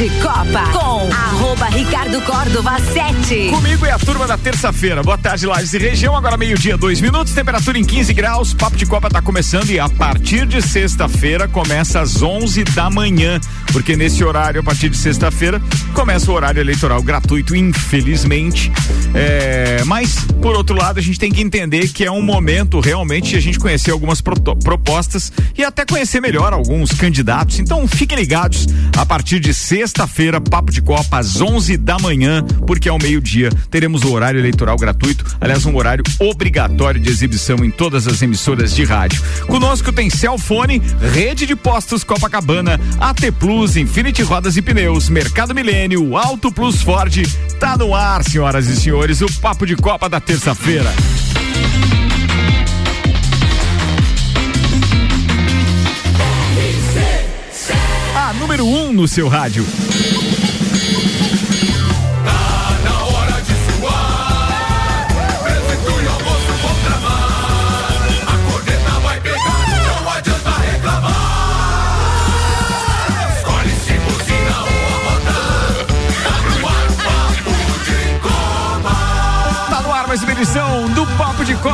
de Copa com arroba Ricardo Córdova 7. Comigo é a turma da terça-feira. Boa tarde, Lages e região. Agora meio-dia, dois minutos, temperatura em 15 graus. Papo de Copa tá começando e a partir de sexta-feira começa às 11 da manhã, porque nesse horário, a partir de sexta-feira, começa o horário eleitoral gratuito, infelizmente. É, mas, por outro lado, a gente tem que entender que é um momento realmente de a gente conhecer algumas pro propostas e até conhecer melhor alguns candidatos. Então, fiquem ligados a partir de sexta-feira, Papo de Copa, às 11 da manhã, porque ao meio-dia teremos o horário eleitoral gratuito, aliás, um horário obrigatório de exibição em todas as emissoras de rádio. Conosco tem Celfone, Rede de Postos Copacabana, AT Plus, Infinity Rodas e Pneus, Mercado Milênio, Auto Plus Ford. Tá no ar, senhoras e senhores, o Papo de Copa da terça-feira. A número 1 um no seu rádio.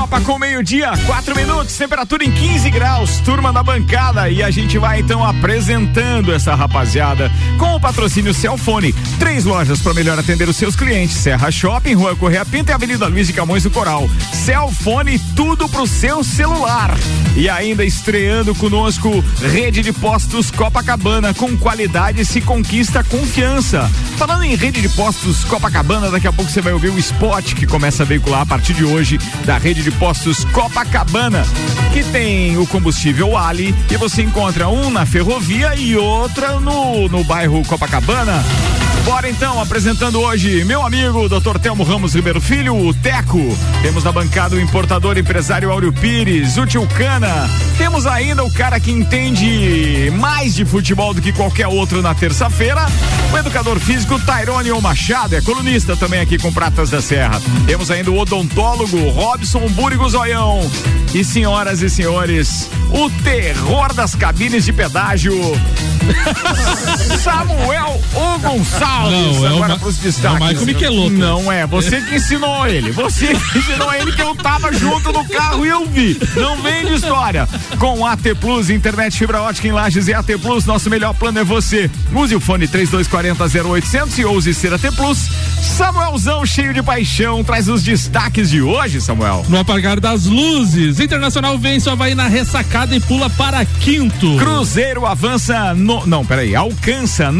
Copa com meio-dia, quatro minutos, temperatura em 15 graus, turma da bancada. E a gente vai então apresentando essa rapaziada com o patrocínio Celfone. Três lojas para melhor atender os seus clientes: Serra Shopping, Rua Correia Pinta e Avenida Luiz de Camões do Coral. Celfone, tudo pro seu celular. E ainda estreando conosco, rede de postos Copacabana. Com qualidade se conquista confiança. Falando em rede de postos Copacabana, daqui a pouco você vai ouvir o spot que começa a veicular a partir de hoje da rede de postos Copacabana, que tem o combustível Ali e você encontra um na ferrovia e outra no, no bairro Copacabana. Bora então, apresentando hoje meu amigo Dr. Telmo Ramos Ribeiro Filho, o Teco. Temos na bancada o importador empresário Áureo Pires, o Tio Cana. Temos ainda o cara que entende mais de futebol do que qualquer outro na terça-feira, o educador físico Tairone Machado, é colunista também aqui com Pratas da Serra. Temos ainda o odontólogo Robson Búrigo Zoião. E senhoras e senhores, o terror das cabines de pedágio. Samuel O Gonçalves. Não, é agora o pros destaques. é o Michael Michelotto. Não é, você que ensinou ele. Você que ensinou ele que eu tava junto no carro e eu vi. Não vem de história. Com AT Plus, internet fibra ótica em Lages e AT Plus, nosso melhor plano é você. Use o fone 3240 0800 e ouse ser AT Plus. Samuelzão cheio de paixão traz os destaques de hoje, Samuel. No apagar das luzes, Internacional vence o Havaí na ressacada e pula para quinto. Cruzeiro avança no, não, peraí, alcança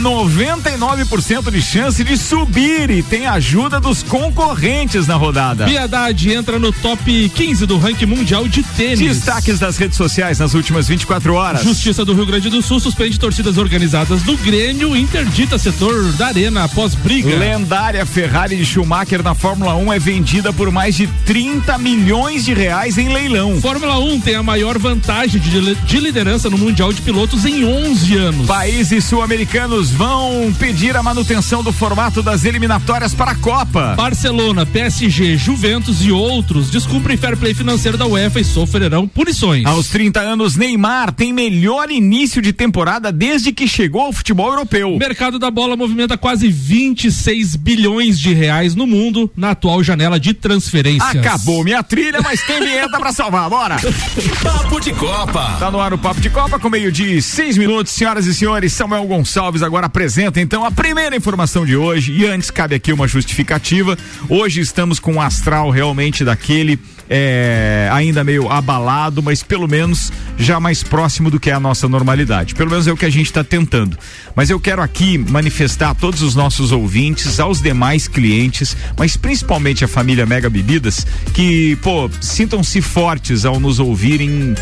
99,99% de chance de subir e tem ajuda dos concorrentes na rodada. Piedade entra no top 15 do ranking mundial de tênis. Destaques das redes sociais nas últimas 24 horas. Justiça do Rio Grande do Sul suspende torcidas organizadas do Grêmio, interdita setor da arena após briga. Lendária Ferrari de Schumacher na Fórmula 1 é vendida por mais de 30 milhões de reais em leilão. Fórmula 1 tem a maior vantagem de, de liderança no Mundial de Pilotos em 11 anos. Países sul-americanos vão pedir a manutenção do formato das eliminatórias para a Copa. Barcelona, PSG, Juventus e outros descumprem fair play financeiro da UEFA e sofrerão punições. Aos 30 anos, Neymar tem melhor início de temporada desde que chegou ao futebol europeu. O mercado da bola movimenta quase 26 bilhões de reais no mundo na atual janela de transferências. Acabou minha trilha, mas tem vinheta pra salvar, bora! Papo de Copa. Tá no ar o Papo de Copa com meio de seis minutos, senhoras e senhores. Samuel Gonçalves agora apresenta então a primeira informação de hoje. E antes cabe aqui uma justificativa. Hoje estamos com um astral realmente daquele é, ainda meio abalado, mas pelo menos já mais próximo do que é a nossa normalidade. Pelo menos é o que a gente está tentando. Mas eu quero aqui manifestar a todos os nossos ouvintes, aos demais clientes, mas principalmente a família Mega Bebidas, que, pô, sintam-se fortes ao nos ouvirem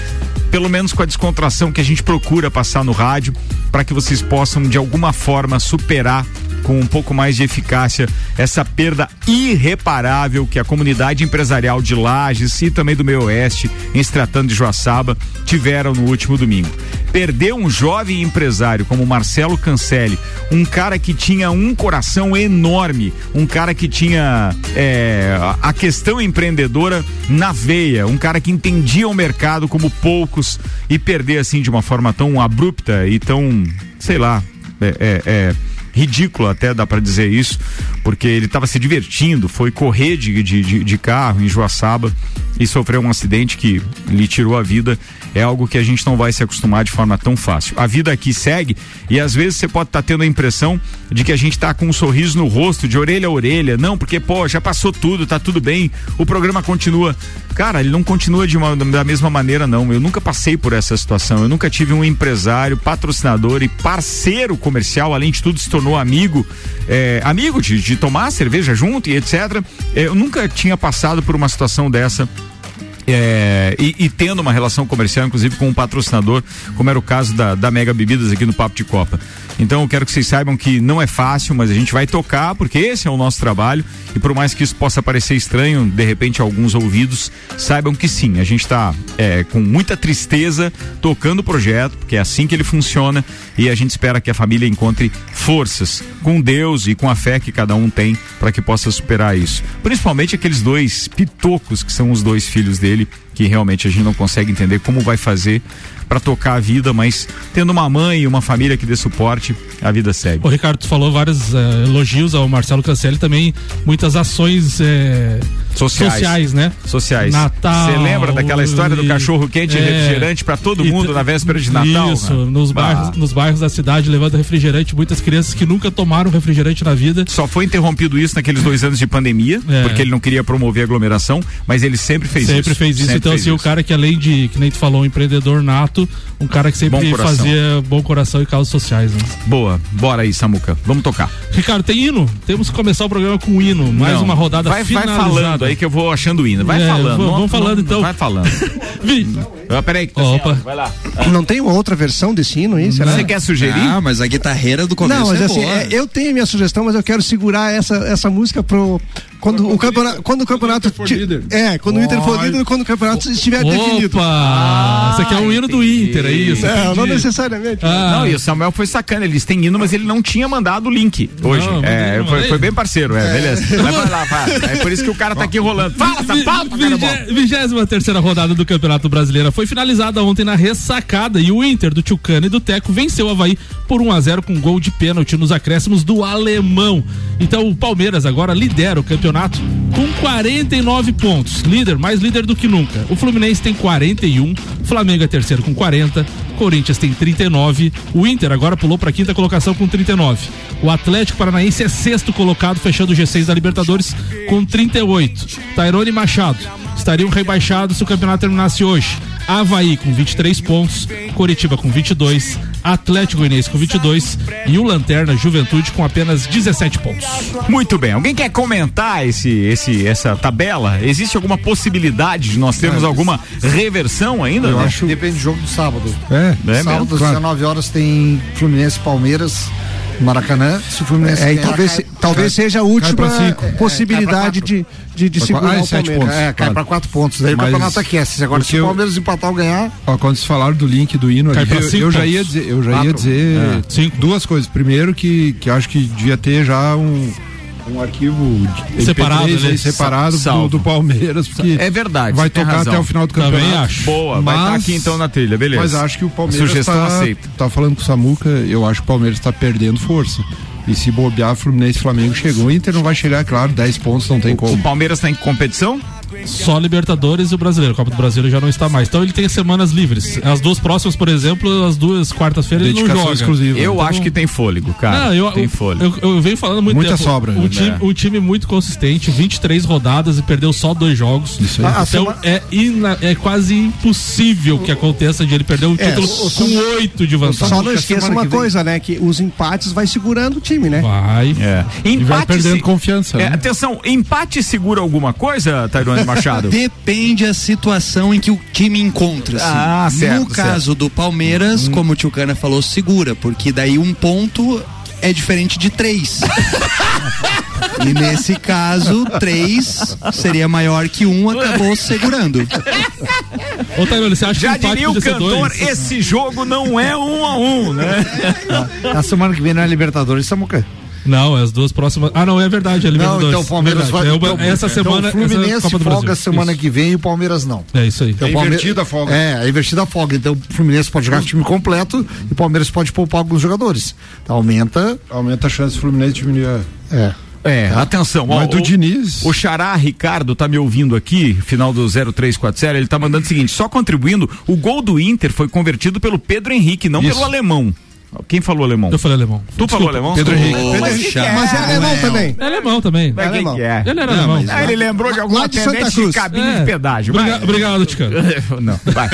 pelo menos com a descontração que a gente procura passar no rádio, para que vocês possam de alguma forma superar com um pouco mais de eficácia essa perda irreparável que a comunidade empresarial de Lages e também do meio oeste, em se tratando de Joaçaba, tiveram no último domingo. Perder um jovem empresário como Marcelo Cancelli, um cara que tinha um coração enorme, um cara que tinha é, a questão empreendedora na veia, um cara que entendia o mercado como poucos e perder assim de uma forma tão abrupta e tão, sei lá, é, é, é ridículo até dá para dizer isso, porque ele estava se divertindo, foi correr de, de, de, carro em Joaçaba e sofreu um acidente que lhe tirou a vida é algo que a gente não vai se acostumar de forma tão fácil. A vida aqui segue e às vezes você pode estar tá tendo a impressão de que a gente está com um sorriso no rosto, de orelha a orelha. Não, porque, pô, já passou tudo, tá tudo bem, o programa continua. Cara, ele não continua de uma, da mesma maneira, não. Eu nunca passei por essa situação. Eu nunca tive um empresário, patrocinador e parceiro comercial, além de tudo, se tornou amigo, é, amigo de, de tomar cerveja junto e etc. É, eu nunca tinha passado por uma situação dessa é, e, e, tendo uma relação comercial, inclusive com um patrocinador, como era o caso da, da Mega Bebidas aqui no Papo de Copa. Então eu quero que vocês saibam que não é fácil, mas a gente vai tocar, porque esse é o nosso trabalho. E por mais que isso possa parecer estranho, de repente, alguns ouvidos, saibam que sim, a gente está é, com muita tristeza tocando o projeto, porque é assim que ele funciona, e a gente espera que a família encontre forças com Deus e com a fé que cada um tem para que possa superar isso. Principalmente aqueles dois pitocos que são os dois filhos dele, que realmente a gente não consegue entender como vai fazer para tocar a vida, mas tendo uma mãe e uma família que dê suporte, a vida segue. O Ricardo, falou vários uh, elogios ao Marcelo Cancelli, também muitas ações uh, sociais. sociais, né? Sociais. Natal. Você lembra daquela história do cachorro quente e é, refrigerante para todo mundo na véspera de Natal? Isso, nos bairros, nos bairros da cidade levando refrigerante, muitas crianças que nunca tomaram refrigerante na vida. Só foi interrompido isso naqueles dois anos de pandemia, é. porque ele não queria promover aglomeração, mas ele sempre fez sempre isso. Sempre fez isso. Sempre então, fez assim, isso. o cara que além de, que nem tu falou, um empreendedor nato, um cara que sempre bom fazia bom coração e causas sociais. Né? Boa, bora aí, Samuca. Vamos tocar. Ricardo, tem hino? Temos que começar o programa com hino. Mais não, uma rodada vai, finalizada. Vai falando aí que eu vou achando hino. Vai é, falando. Vamos, vamos falando então. Vai falando. Ah, peraí, tá Opa. Assim, vai lá. Não tem uma outra versão desse hino aí? Será? Você quer sugerir? Ah, mas a guitarreira do começo Não, mas é assim, é, eu tenho minha sugestão, mas eu quero segurar essa, essa música pro, quando o campeonato, quando o campeonato for líder. é, quando o Inter for líder, quando o campeonato estiver Opa! definido. Ah, isso aqui é um hino do Inter, é isso? Não, não necessariamente. Ah. Não, e o Samuel foi sacana, eles têm hino, mas ele não tinha mandado o link hoje. Não, é, foi, foi, bem parceiro, é, é. beleza. Vai, vai lá, vai. É por isso que o cara tá aqui rolando. Fala, essa pauta, Vigésima terceira rodada do Campeonato Brasileiro foi finalizada ontem na ressacada e o Inter do Tchucana e do Teco venceu o Havaí por 1 a 0 com gol de pênalti nos acréscimos do alemão. Então o Palmeiras agora lidera o campeonato com 49 pontos. Líder, mais líder do que nunca. O Fluminense tem 41, Flamengo é terceiro com 40, Corinthians tem 39, o Inter agora pulou para quinta colocação com 39. O Atlético Paranaense é sexto colocado, fechando o G6 da Libertadores com 38. Tairone Machado estariam rebaixados se o campeonato terminasse hoje. Havaí com 23 pontos, Coritiba com 22, Atlético Goianiense com 22 e o Lanterna Juventude com apenas 17 pontos. Muito bem. Alguém quer comentar esse, esse, essa tabela? Existe alguma possibilidade de nós termos alguma reversão ainda? Eu né? acho. Depende do jogo do sábado. É, é sábado, às Claro. 19 horas, tem Fluminense Palmeiras. Maracanã, se o Fluminense É, e talvez, cai- talvez seja a cai última. É, possibilidade cai pra de, de, de segurar ah, o sete Palmeiras. pontos. É, cai claro. pra quatro pontos. Daí Mas- o campeonato aquece. Agora, se o eu- Palmeiras empatar ou ganhar, Ó, quando vocês falaram do link do hino Cai ali, pra eu, eu já ia dizer, eu já ia dizer É, cinco. duas coisas. Primeiro que, que acho que devia ter já um, um arquivo de Separado, MP3 aí né? separado do, do Palmeiras, porque É verdade. vai tocar razão. até o final do Também campeonato. acho. Boa, vai estar Mas- aqui então na trilha, beleza. Mas acho que o Palmeiras Sugestão tá, aceita. tá falando com o Samuca, eu acho que o Palmeiras tá perdendo força. E se bobear, Fluminense Flamengo chegou, o Inter não vai chegar, claro, 10 pontos não tem O como. Palmeiras tá em competição? Só Libertadores e o Brasileiro. Copa do Brasil já não está mais. Então ele tem semanas livres. As duas próximas, por exemplo, as duas quartas-feiras ele não joga. exclusiva. Eu Então- acho que tem fôlego, cara. Não, eu, tem eu, fôlego. eu, eu venho falando muito Muita tempo. sobra, Um né? time, um time muito consistente, 23 rodadas e perdeu só dois jogos. Isso aí. A- a Então sema- é, ina- é quase impossível que aconteça de ele perder o É, título o- com oito de vantagem. Só não esqueça semana uma coisa, né? Que os empates vai segurando o time, né? Vai. É. E vai Empate perdendo se- confiança. É, né? atenção, empate segura alguma coisa, Tairone Machado? Depende a situação em que o time encontra-se. Ah, certo, no caso do Palmeiras, Hum. como o Tio Cana falou, segura, porque daí um ponto é diferente de três. e nesse caso, três seria maior que um, acabou segurando. Ô, Tairone, você acha Já que o diria o cantor, dois? esse jogo não é um a um, né? a semana que vem não é Libertadores, Samuca. Não, as duas próximas. Ah, não, é verdade, é Não, Libertadores. então o Palmeiras Verdade. vai. É então, essa então semana. o Fluminense essa Copa do folga Brasil. semana Isso. que vem e o Palmeiras não. É isso aí. Então, É o Palme- invertida a folga. É, é invertida a folga. Então o Fluminense pode jogar o time completo e o Palmeiras pode poupar alguns jogadores. Então aumenta. Aumenta a chance do Fluminense diminuir. a- É. É, atenção. ó, Mas do o- Diniz. O Xará Ricardo tá me ouvindo aqui, final do 0340, ele tá mandando o seguinte, só contribuindo, o gol do Inter foi convertido pelo Pedro Henrique, não Isso. pelo alemão. Quem falou alemão? Eu falei alemão. Tu falou alemão? Pedro Henrique. Ô, Mas que Chato. Mas é alemão também. É alemão também. Mas quem alemão. que é? Ele era Não, alemão. mas- Ah, ele lembrou de algum Lá de Santa atendente de Cruz. cabine É. de pedágio. Obriga- vai. Obrigado, Ticano. Não, vai.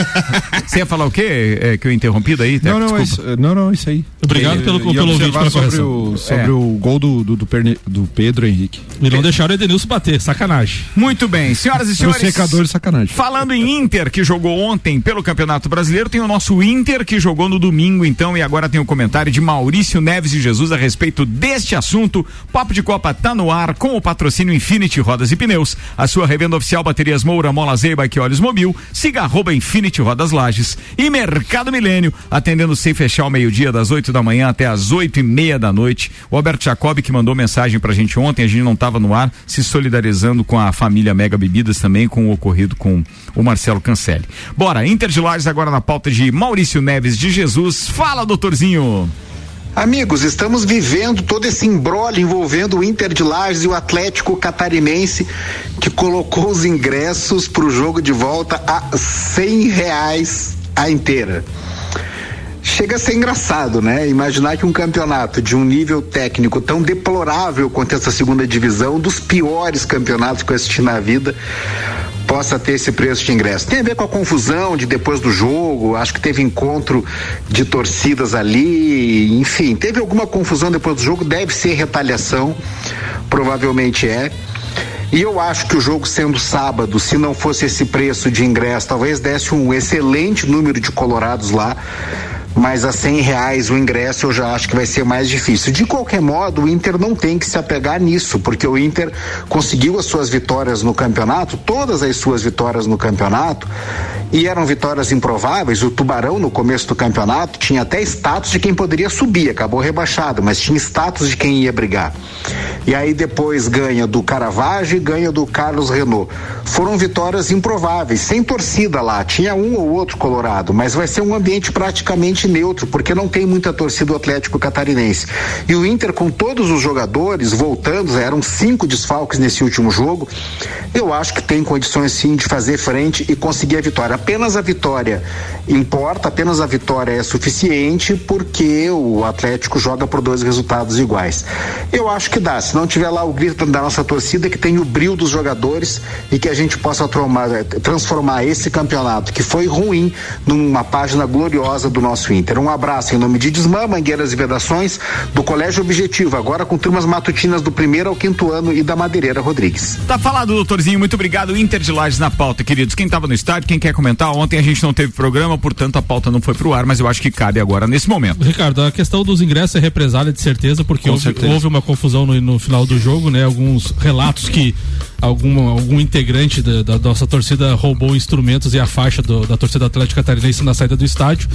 Você ia falar o quê? É, que eu interrompi daí? Não, não, é Desculpa. isso, não, não, isso aí. Obrigado pelo- E- pelo ouvinte pela sobre o, sobre É. o gol do, do, do, Perne- do Pedro Henrique. E não deixaram o Edenilson bater, sacanagem. Muito bem, senhoras e senhores. secador de sacanagem. Falando em Inter, que jogou ontem pelo Campeonato Brasileiro, tem o nosso Inter que jogou no domingo, então, e agora tem o comentário de Maurício Neves e Jesus a respeito deste assunto. Papo de Copa tá no ar com o patrocínio Infinity Rodas e Pneus, a sua revenda oficial baterias Moura, Mola Zeiba e Olhos Mobil, siga arroba Infinity Rodas Lages e Mercado Milênio, atendendo sem fechar ao meio-dia, das 8 da manhã até as oito e meia da noite. O Alberto Jacob que mandou mensagem pra gente ontem, a gente não tava no ar, se solidarizando com a família Mega Bebidas também, com o ocorrido com o Marcelo Cancelli. Bora, Inter de Lages agora na pauta de Maurício Neves de Jesus. Fala, doutorzinho! Amigos, estamos vivendo todo esse embrólio envolvendo o Inter de Lages e o Atlético Catarinense, que colocou os ingressos para o jogo de volta a cem reais a inteira. Chega a ser engraçado, né? Imaginar que um campeonato de um nível técnico tão deplorável quanto essa segunda divisão, dos piores campeonatos que eu assisti na vida, possa ter esse preço de ingresso. Tem a ver com a confusão de depois do jogo, acho que teve encontro de torcidas ali, enfim, teve alguma confusão depois do jogo, deve ser retaliação, provavelmente é. E eu acho que o jogo sendo sábado, se não fosse esse preço de ingresso, talvez desse um excelente número de colorados lá. Mas a cem reais o ingresso eu já acho que vai ser mais difícil. De qualquer modo, o Inter não tem que se apegar nisso, porque o Inter conseguiu as suas vitórias no campeonato, todas as suas vitórias no campeonato, e eram vitórias improváveis. O Tubarão, no começo do campeonato, tinha até status de quem poderia subir, acabou rebaixado, mas tinha status de quem ia brigar. E aí depois ganha do Caravaggio e ganha do Carlos Renault. Foram vitórias improváveis, sem torcida lá. Tinha um ou outro colorado, mas vai ser um ambiente praticamente neutro, porque não tem muita torcida do Atlético Catarinense. E o Inter, com todos os jogadores voltando, eram cinco desfalques nesse último jogo, eu acho que tem condições sim de fazer frente e conseguir a vitória. Apenas a vitória importa, apenas a vitória é suficiente, porque o Atlético joga por dois resultados iguais. Eu acho que dá. Se não tiver lá o grito da nossa torcida, que tem o brilho dos jogadores e que a gente possa transformar esse campeonato, que foi ruim, numa página gloriosa do nosso Inter. Um abraço em nome de Desmã, Mangueiras e Vedações, do Colégio Objetivo, agora com turmas matutinas do primeiro ao quinto ano e da Madeireira Rodrigues. Tá falado, doutorzinho. Muito obrigado. Inter de Lages na pauta, queridos. Quem tava no estádio, quem quer comentar? Ontem a gente não teve programa, portanto a pauta não foi pro ar, mas eu acho que cabe agora nesse momento. Ricardo, a questão dos ingressos é represália de certeza, porque houve, certeza. houve uma confusão no, no final do jogo, né? Alguns relatos que algum, algum integrante da, da nossa torcida roubou instrumentos e a faixa do- da torcida Atlética Catarinense na saída do estádio.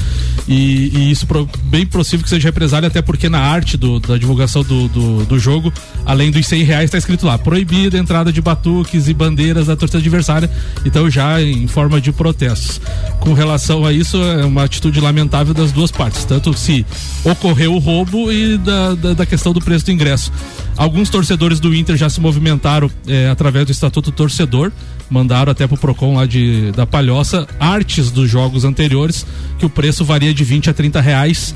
E, e isso pro, bem possível que seja represália, até porque na arte do- da divulgação do, do, do jogo, além dos 100 reais, está escrito lá: proibida a entrada de batuques e bandeiras da torcida adversária. Então, já em forma de protestos. Com relação a isso, é uma atitude lamentável das duas partes, tanto se ocorreu o roubo e da, da, da questão do preço do ingresso. Alguns torcedores do Inter já se movimentaram eh, através do Estatuto Torcedor, mandaram até pro Procon lá de, da Palhoça artes dos jogos anteriores, que o preço varia de 20 a 30 reais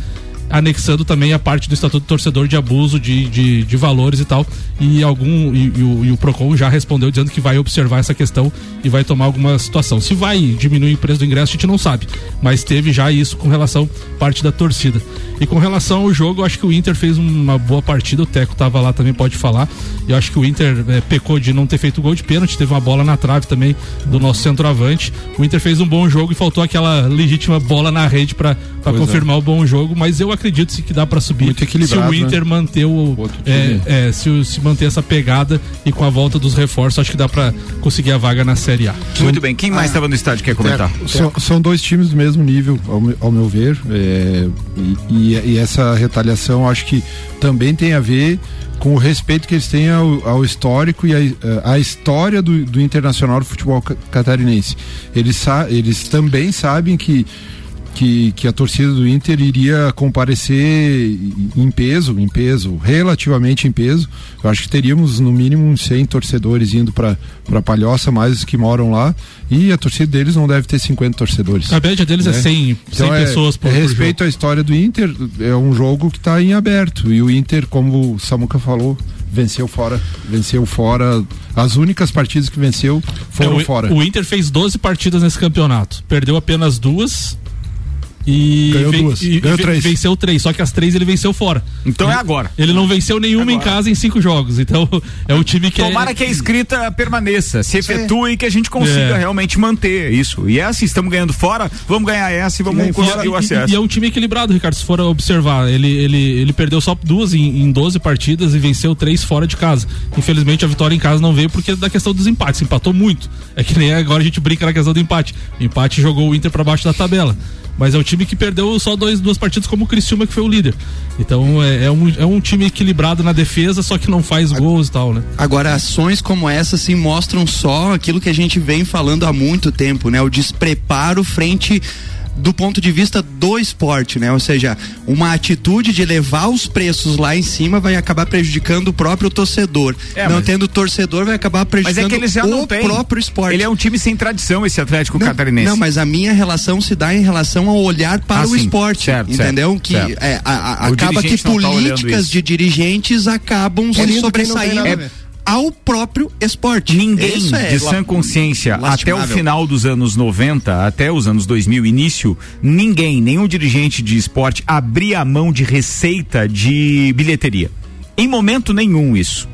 anexando também a parte do Estatuto do Torcedor de abuso de, de, de valores e tal. E algum e, e o, e o Procon já respondeu dizendo que vai observar essa questão e vai tomar alguma situação. Se vai diminuir o preço do ingresso, a gente não sabe. Mas teve já isso com relação à parte da torcida. E com relação ao jogo, eu acho que o Inter fez uma boa partida. O Teco tava lá também, pode falar. Eu acho que o Inter eh, pecou de não ter feito gol de pênalti. Teve uma bola na trave também do nosso centroavante. O Inter fez um bom jogo e faltou aquela legítima bola na rede para é. confirmar o bom jogo. Mas eu acredito sim que dá para subir Muito se equilibrado, o Inter manter o, Outro é, é, se, o- se manter essa pegada e com a volta dos reforços, acho que dá para conseguir a vaga na Série A. Muito bem. Quem mais estava no estádio quer comentar? São, são dois times do mesmo nível, ao, meu- ao meu ver. é, e, e- e essa retaliação acho que também tem a ver com o respeito que eles têm ao, ao histórico e a, a história do, do internacional do futebol ca- catarinense. Eles, sa eles também sabem que que, que a torcida do Inter iria comparecer em peso, em peso, relativamente em peso. Eu acho que teríamos no mínimo uns 100 torcedores indo para para Palhoça, mais os que moram lá, e a torcida deles não deve ter 50 torcedores. A média deles é né? 100, 100 Então é- pessoas por, é por respeito à história do Inter, é um jogo que está em aberto. E o Inter, como o Samuca falou, venceu fora, venceu fora. As únicas partidas que venceu foram É, o, fora. o Inter fez 12 partidas nesse campeonato. Perdeu apenas duas. E, Ganhou duas. e- Ganhou e três. venceu três, só que as três ele venceu fora. Então ele, é agora. Ele não venceu nenhuma em casa em cinco jogos. Então é o time que Tomara é. que a escrita permaneça, se efetue e que a gente consiga É. realmente manter isso. E é assim, estamos ganhando fora, vamos ganhar essa e vamos E, conseguir o e- acesso. e é um time equilibrado, Ricardo. Se for observar, ele, ele, ele perdeu só duas em, em 12 partidas e venceu três fora de casa. Infelizmente a vitória em casa não veio porque da questão dos empates. Empatou muito. É que nem agora a gente brinca na questão do empate. O empate jogou o Inter para baixo da tabela. Mas é um time que perdeu só dois, duas partidas como o Criciúma que foi o líder. Então é, é um, é um time equilibrado na defesa, só que não faz gols e tal, né? Agora, ações como essa se mostram só aquilo que a gente vem falando há muito tempo, né? O despreparo frente do ponto de vista do esporte, né? Ou seja, uma atitude de levar os preços lá em cima vai acabar prejudicando o próprio torcedor. É, não mas- tendo torcedor vai acabar Mas prejudicando é que eles já não o próprio esporte. Ele é um time sem tradição, esse Atlético Não, Catarinense. Não, mas a minha relação se dá em relação ao olhar para Ah, o sim. esporte, Certo, entendeu? certo, que certo. é, a- a- acaba que tá políticas isso. de dirigentes acabam se sobressaindo. Ao próprio esporte. Ninguém Isso é de sã consciência, até o final dos anos 90, até os anos 2000, início, ninguém, nenhum dirigente de esporte abria a mão de receita de bilheteria. Em momento nenhum isso.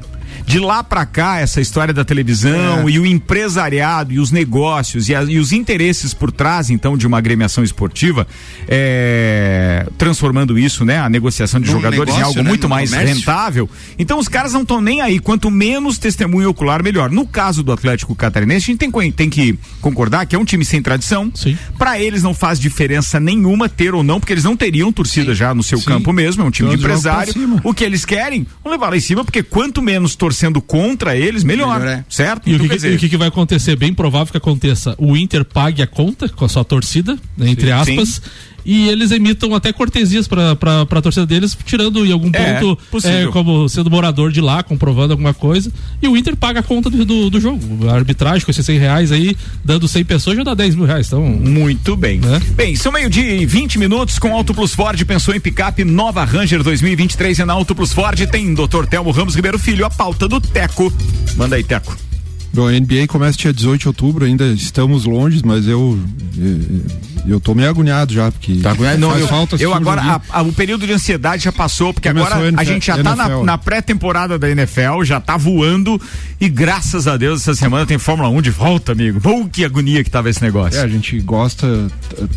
De lá pra cá, essa história da televisão e o empresariado e os negócios e, a- e os interesses por trás, então, de uma agremiação esportiva, é, transformando isso, né, a negociação de Num jogadores em negócio, algo né, muito no mais comércio. rentável. Então, os caras não estão nem aí. Quanto menos testemunho ocular, melhor. No caso do Atlético Catarinense, a gente tem, tem que concordar que é um time sem tradição. Sim. Pra eles não faz diferença nenhuma ter ou não, porque eles não teriam torcida já no seu Sim. campo mesmo. É um time de Então, pra empresário. O que eles querem, vão levar lá em cima, porque quanto menos torcendo contra eles, melhor. Melhor é. Certo? E o Então, que, dizer, e o que, que vai acontecer? Bem provável que aconteça. O Inter pague a conta com a sua torcida, né, entre aspas. E eles emitam até cortesias pra, pra torcida deles, tirando em algum É, ponto é, como sendo morador de lá, comprovando alguma coisa. E o Inter paga a conta do, do, do jogo. A arbitragem com esses 100 reais aí, dando 100 pessoas, já dá 10 mil reais. Então, Muito bem. Né? Bem, são meio-dia e 20 minutos com Auto Plus Ford. Pensou em picape nova Ranger 2023 é na Auto Plus Ford. Tem Dr. Telmo Ramos Ribeiro Filho, a pauta do Teco. Manda aí, Teco. Bom, a NBA começa dia 18 de outubro, ainda estamos longe, mas eu eu, eu tô meio agoniado já, porque Não, faz eu, falta eu agora, a- a- o período de ansiedade já passou, porque Começou agora a a NFL, gente já tá na, NFL. na pré-temporada da NFL, já tá voando e graças a Deus essa semana tem Fórmula 1 de volta, amigo. Pô, que agonia que tava esse negócio. É, a gente gosta,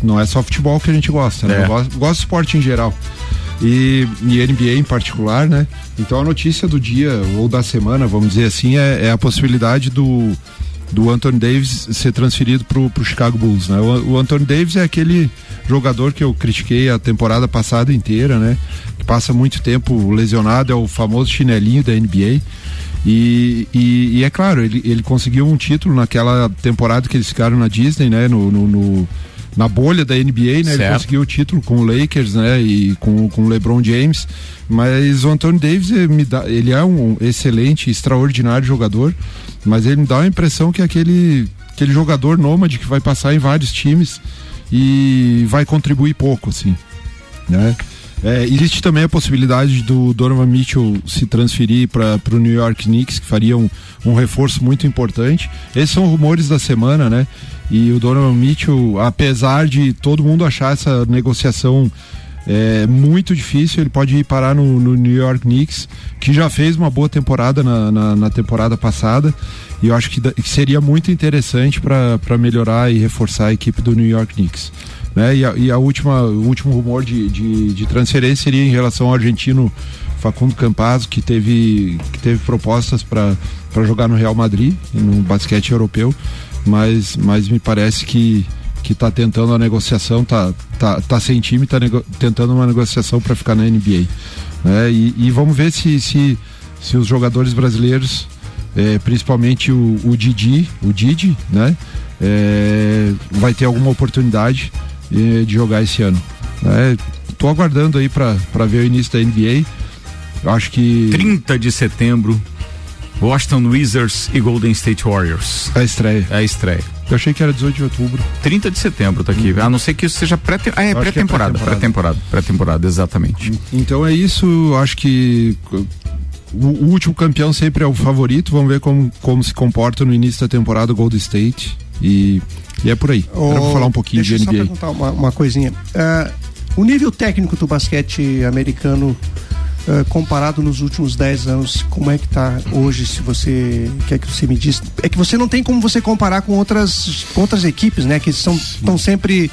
não é só futebol que a gente gosta, né? É. Eu gosto, gosto do esporte em geral. E, e NBA em particular, né? Então a notícia do dia ou da semana, vamos dizer assim, é, é a possibilidade do, do Anthony Davis ser transferido pro, pro Chicago Bulls, né? O, o Anthony Davis é aquele jogador que eu critiquei a temporada passada inteira, né? Que passa muito tempo lesionado, é o famoso chinelinho da NBA. E, e, e é claro, ele, ele conseguiu um título naquela temporada que eles ficaram na Disney, né? No, no- no- na bolha da NBA, né? Ele Certo. conseguiu o título com o Lakers, né? E com, com o LeBron James. Mas o Anthony Davis, me dá, ele é um excelente, extraordinário jogador, mas ele me dá a impressão que é aquele, aquele jogador nômade que vai passar em vários times e vai contribuir pouco, assim, né? É, existe também a possibilidade do Donovan Mitchell se transferir para o New York Knicks, que faria um, um reforço muito importante. Esses são rumores da semana, né? E o Donovan Mitchell, apesar de todo mundo achar essa negociação é, muito difícil, ele pode ir parar no, no New York Knicks, que já fez uma boa temporada na, na, na temporada passada. E eu acho que, que seria muito interessante para melhorar e reforçar a equipe do New York Knicks né? E a, e a última, o último rumor de, de, de transferência seria em relação ao argentino Facundo Campazzo, que teve, que teve propostas para jogar no Real Madrid, no basquete europeu, mas, mas me parece que que está tentando a negociação, tá, tá, tá sem time, está tentando uma negociação para ficar na NBA. Né? E, e vamos ver se, se, se os jogadores brasileiros, é, principalmente o, o Didi, o Didi, né? É, vai ter alguma oportunidade é, de jogar esse ano. É, tô aguardando aí para ver o início da NBA. Acho que 30 de setembro, Washington Wizards e Golden State Warriors. é a estreia. É a estreia. Eu achei que era 18 de outubro. 30 de setembro tá aqui. A não ser que isso seja pré-temporada. Ah, é que é pré-temporada. pré-temporada. Pré-temporada. Pré-temporada, exatamente. Então é isso, acho que o, o último campeão sempre é o favorito. Vamos ver como, como se comporta no início da temporada o Golden State. E, e é por aí. Era pra falar um pouquinho deixa de eu só NBA. perguntar uma, uma coisinha. Ah, o nível técnico do basquete americano ah, comparado nos últimos 10 anos, como é que tá hoje, se você quer que você me diz? É que você não tem como você comparar com outras, com outras equipes, né? Que são estão sempre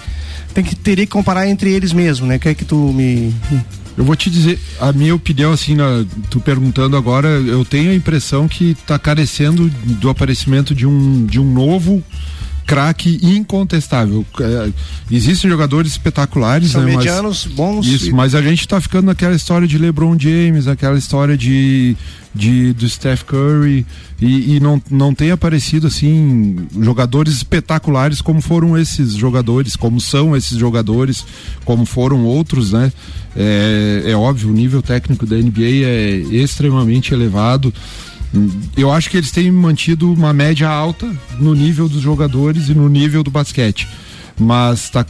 tem que teria que comparar entre eles mesmo, né? Quer que tu me Eu vou te dizer, a minha opinião, assim, na, tu perguntando agora, eu tenho a impressão que tá carecendo do aparecimento de um, de um novo craque incontestável. É, existem jogadores espetaculares, são né, mas- medianos bons Isso, e- mas a gente tá ficando naquela história de LeBron James, aquela história de, de do Steph Curry e, e não, não tem aparecido assim jogadores espetaculares como foram esses jogadores, como são esses jogadores, como foram outros, né? É, é óbvio, o nível técnico da NBA é extremamente elevado. Eu acho que eles têm mantido uma média alta no nível dos jogadores e no nível do basquete. Mas tá,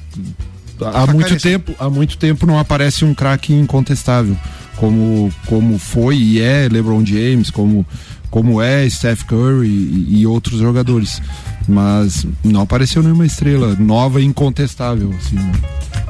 há Tá muito tempo, há muito tempo não aparece um craque incontestável, como como foi e é LeBron James, como como é Steph Curry e, e outros jogadores. Mas não apareceu nenhuma estrela nova e incontestável, assim.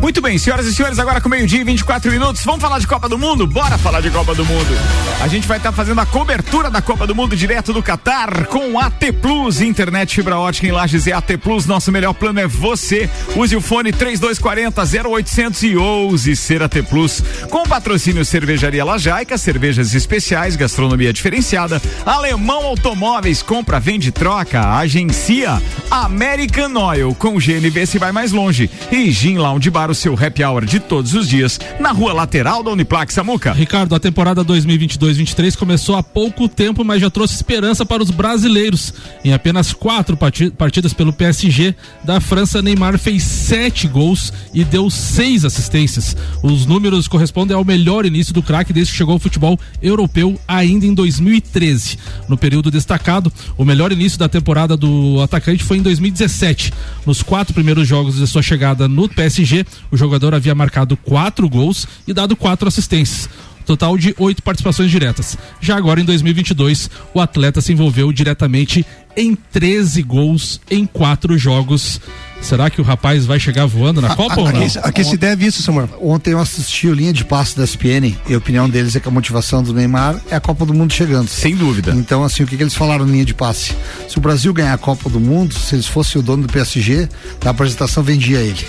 Muito bem, senhoras e senhores, agora com meio-dia e 24 minutos, vamos falar de Copa do Mundo? Bora falar de Copa do Mundo. A gente vai estar fazendo a cobertura da Copa do Mundo direto do Catar com AT Plus, internet fibra ótica em Lages e AT Plus. Nosso melhor plano é você. Use o fone 3240 0800 e ouse ser AT Plus. Com patrocínio Cervejaria Lajaica, cervejas especiais, gastronomia diferenciada, Alemão Automóveis, compra, vende, troca, agencia, American Oil, com GNV se vai mais longe e Gin Lounge Bar, o seu happy hour de todos os dias, na rua lateral da Uniplac Samuca. Ricardo, a temporada 2022-23 começou há pouco tempo, mas já trouxe esperança para os brasileiros. Em apenas quatro parti- partidas pelo PSG da França, Neymar fez sete gols e deu seis assistências. Os números correspondem ao melhor início do craque desde que chegou ao futebol europeu ainda em 2013. No período destacado, o melhor início da temporada do atacante foi em 2017. Nos quatro primeiros jogos de sua chegada no PSG, o jogador havia marcado quatro gols e dado quatro assistências. Total de oito participações diretas. Já agora, em 2022, o atleta se envolveu diretamente em 13 gols em quatro jogos. Será que o rapaz vai chegar voando na Copa ou a, não? que, a que se deve isso, Samuel? Ontem eu assisti o linha de passe da SPN e a opinião deles é que a motivação do Neymar é a Copa do Mundo chegando. Sem dúvida. Então, assim, o que, que eles falaram na linha de passe? Se o Brasil ganhar a Copa do Mundo, se eles fossem o dono do PSG, na apresentação vendia ele.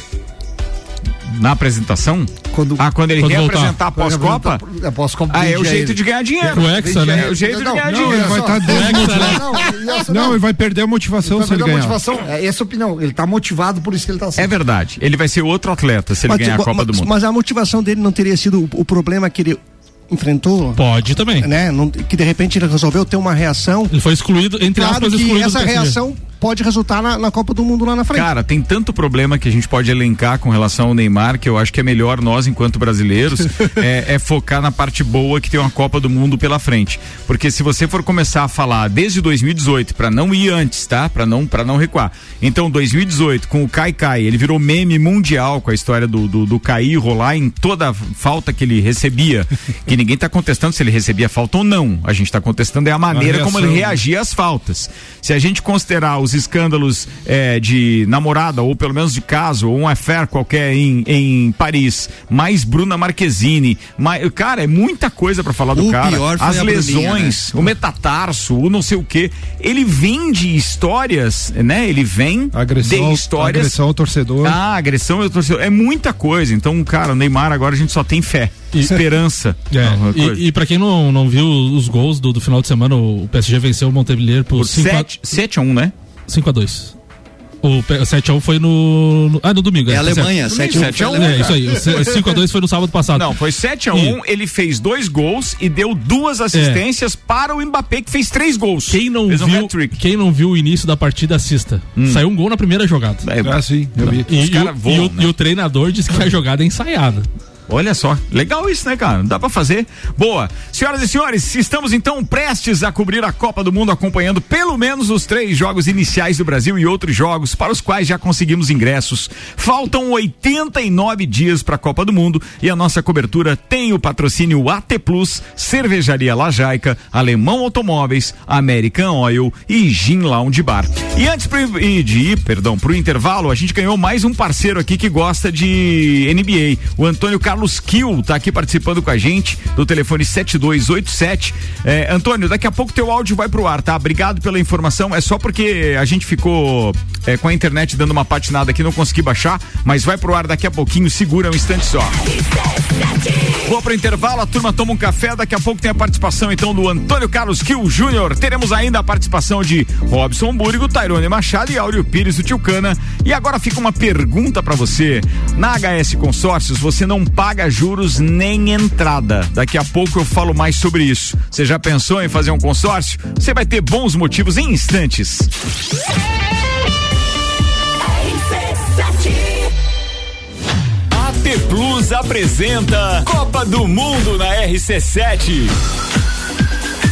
Na apresentação? Quando, Ah, quando ele Quando quer voltar. apresentar após Copa? Após Copa Ah, é o jeito ele. de ganhar dinheiro. O Hexa, né? É o jeito de Não, ganhar não, dinheiro. ele vai só- estar desmotivado. Não, Não, ele vai perder a motivação Ele se ele vai perder a ganhar. motivação. É essa a opinião. Ele tá motivado, por isso que ele tá assim. É verdade. Ele vai ser outro atleta se ele ganhar a mas, Copa do Mundo. mas a motivação dele não teria sido o, o problema que ele enfrentou? Pode também. Né? Não- que de repente ele resolveu ter uma reação. Ele foi excluído, entre Claro aspas, que excluído essa reação pode resultar na, na Copa do Mundo lá na frente. Cara, tem tanto problema que a gente pode elencar com relação ao Neymar que eu acho que é melhor nós, enquanto brasileiros, é, é focar na parte boa que tem uma Copa do Mundo pela frente. Porque se você for começar a falar desde 2018, pra não ir antes, tá? Pra não, pra não recuar. Então, 2018, com o Kai Kai, ele virou meme mundial com a história do, do, do e rolar em toda a falta que ele recebia. que ninguém tá contestando se ele recebia falta ou não. A gente tá contestando é a maneira como ele reagia às faltas. Se a gente considerar os escândalos eh, de namorada, ou pelo menos de caso, ou um affair qualquer em, em Paris, mais Bruna Marquezine, mais, cara, é muita coisa pra falar do O cara. pior foi As a Bruninha, lesões, o metatarso, o não sei o que. Ele vem de histórias, né? Ele vem Agressão, de histórias. agressão ao torcedor. Ah, agressão ao torcedor. É muita coisa. Então, cara, o Neymar agora a gente só tem fé, esperança. É, e, e pra quem não, não viu os gols do, do final de semana, o PSG venceu o Montpellier por Por 5 a, 7 a 1, né? 5 a 2 O 7x1 foi no, no- Ah, no domingo. É tá Alemanha, certo. 7 a 1. 7 a 1, É, cara. isso aí. 5x2 foi no sábado passado. Não, foi 7 a 1 ele fez dois gols e deu duas assistências para o Mbappé, que fez três gols. Quem não, fez um viu, hat-trick. quem não viu o início da partida, assista. Saiu um gol na primeira jogada. É, Ah, sim, eu vi. E, Os e voam, e o- né? e o treinador disse que a jogada é ensaiada. Olha só, legal isso, né, cara? Dá pra fazer. Boa. Senhoras e senhores, estamos então prestes a cobrir a Copa do Mundo, acompanhando pelo menos os três jogos iniciais do Brasil e outros jogos para os quais já conseguimos ingressos. Faltam 89 dias para a Copa do Mundo e a nossa cobertura tem o patrocínio AT Plus, Cervejaria Lajaica, Alemão Automóveis, American Oil e Gin Lounge Bar. E antes de ir, perdão, pro intervalo, a gente ganhou mais um parceiro aqui que gosta de NBA. O Antônio Carlos Kiel tá aqui participando com a gente do telefone 7287. É, Antônio, daqui a pouco teu áudio vai pro ar, tá? Obrigado pela informação. É só porque a gente ficou é, com a internet dando uma patinada aqui, não consegui baixar, mas vai pro ar daqui a pouquinho, segura um instante só. Vou pro intervalo, a turma toma um café, daqui a pouco tem a participação então do Antônio Carlos Kiel Júnior. Teremos ainda a participação de Robson Burgo, Tairone Machado e Áureo Pires do Tilcana. E agora fica uma pergunta pra você. Na HS Consórcios você não paga juros nem entrada. Daqui a pouco eu falo mais sobre isso. Você já pensou em fazer um consórcio? Você vai ter bons motivos em instantes. AT Plus apresenta Copa do Mundo na RC7.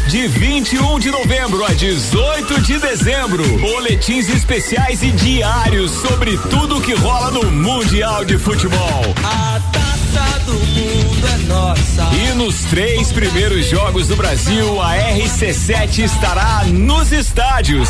De 21 de novembro a 18 de dezembro, boletins especiais e diários sobre tudo que rola no Mundial de Futebol. A taça do mundo é nossa. E nos três primeiros jogos do Brasil, a RC7 estará nos estádios.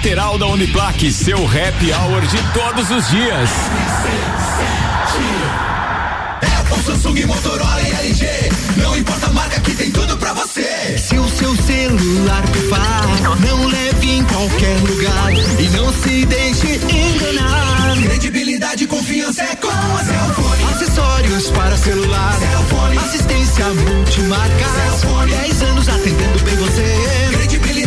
lateral da Uniplaque. Seu happy hour de todos os dias. Apple, Samsung, Motorola e LG. Não importa a marca que tem tudo pra você. Se o seu celular pifar, não leve em qualquer lugar e não se deixe enganar. Credibilidade e confiança é com a Cellfone. Acessórios para celular. Cellfone. Assistência multimarca. Cellfone. 10 anos atendendo bem você. Credibilidade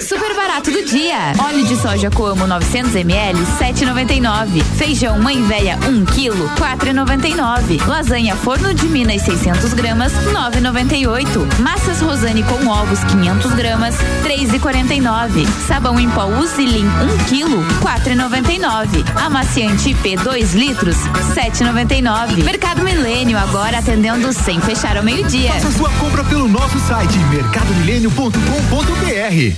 Super barato do dia. Óleo de soja Coamo 900 ml 7,99. Feijão mãe velha 1 kg 4,99. Lasanha forno de Minas 600 gramas 9,98. Massas Rosane com ovos 500 gramas 3,49. Sabão em pó Usilim 1 kg 4,99. Amaciante IP 2 litros 7,99. Mercado Milênio agora atendendo sem fechar ao meio-dia. Faça sua compra pelo nosso site mercadomilênio.com.br.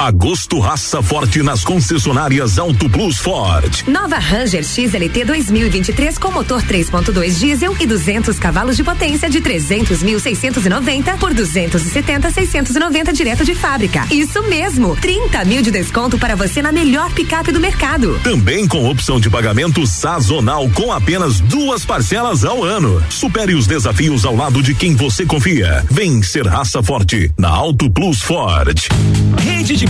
Agosto raça forte nas concessionárias Auto Plus Ford. Nova Ranger XLT 2023 com motor 3.2 diesel e 200 cavalos de potência de 300.690 por 270.690 direto de fábrica. Isso mesmo, 30 mil de desconto para você na melhor picape do mercado. Também com opção de pagamento sazonal com apenas duas parcelas ao ano. Supere os desafios ao lado de quem você confia. Vem ser raça forte na Auto Plus Ford. Rede de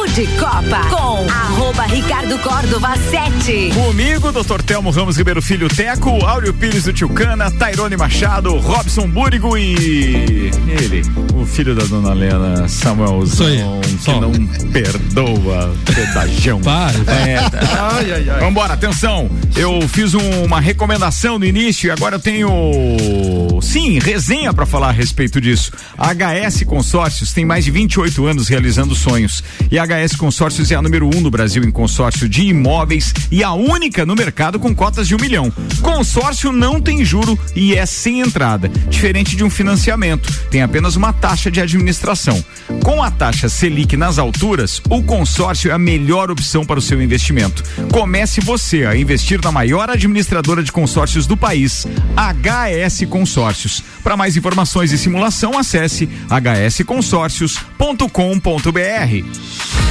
de Copa com arroba Ricardo Córdova 7. Comigo, Dr. Telmo Ramos Ribeiro Filho Teco, Áureo Pires do Tilcana, Tairone Machado, Robson Búrigo e ele, o filho da dona Lena, Samuelzão, que não perdoa, pedajão. Para, É, ai, ai, ai. Vambora, atenção. Eu fiz um- uma recomendação no início e agora eu tenho, sim, resenha pra falar a respeito disso. A HS Consórcios tem mais de 28 anos realizando sonhos. E a HS Consórcios é a número um no Brasil em consórcio de imóveis e a única no mercado com cotas de um milhão. Consórcio não tem juro e é sem entrada, diferente de um financiamento. Tem apenas uma taxa de administração. Com a taxa Selic nas alturas, o consórcio é a melhor opção para o seu investimento. Comece você a investir na maior administradora de consórcios do país, HS Consórcios. Para mais informações e simulação, acesse hsconsórcios.com.br.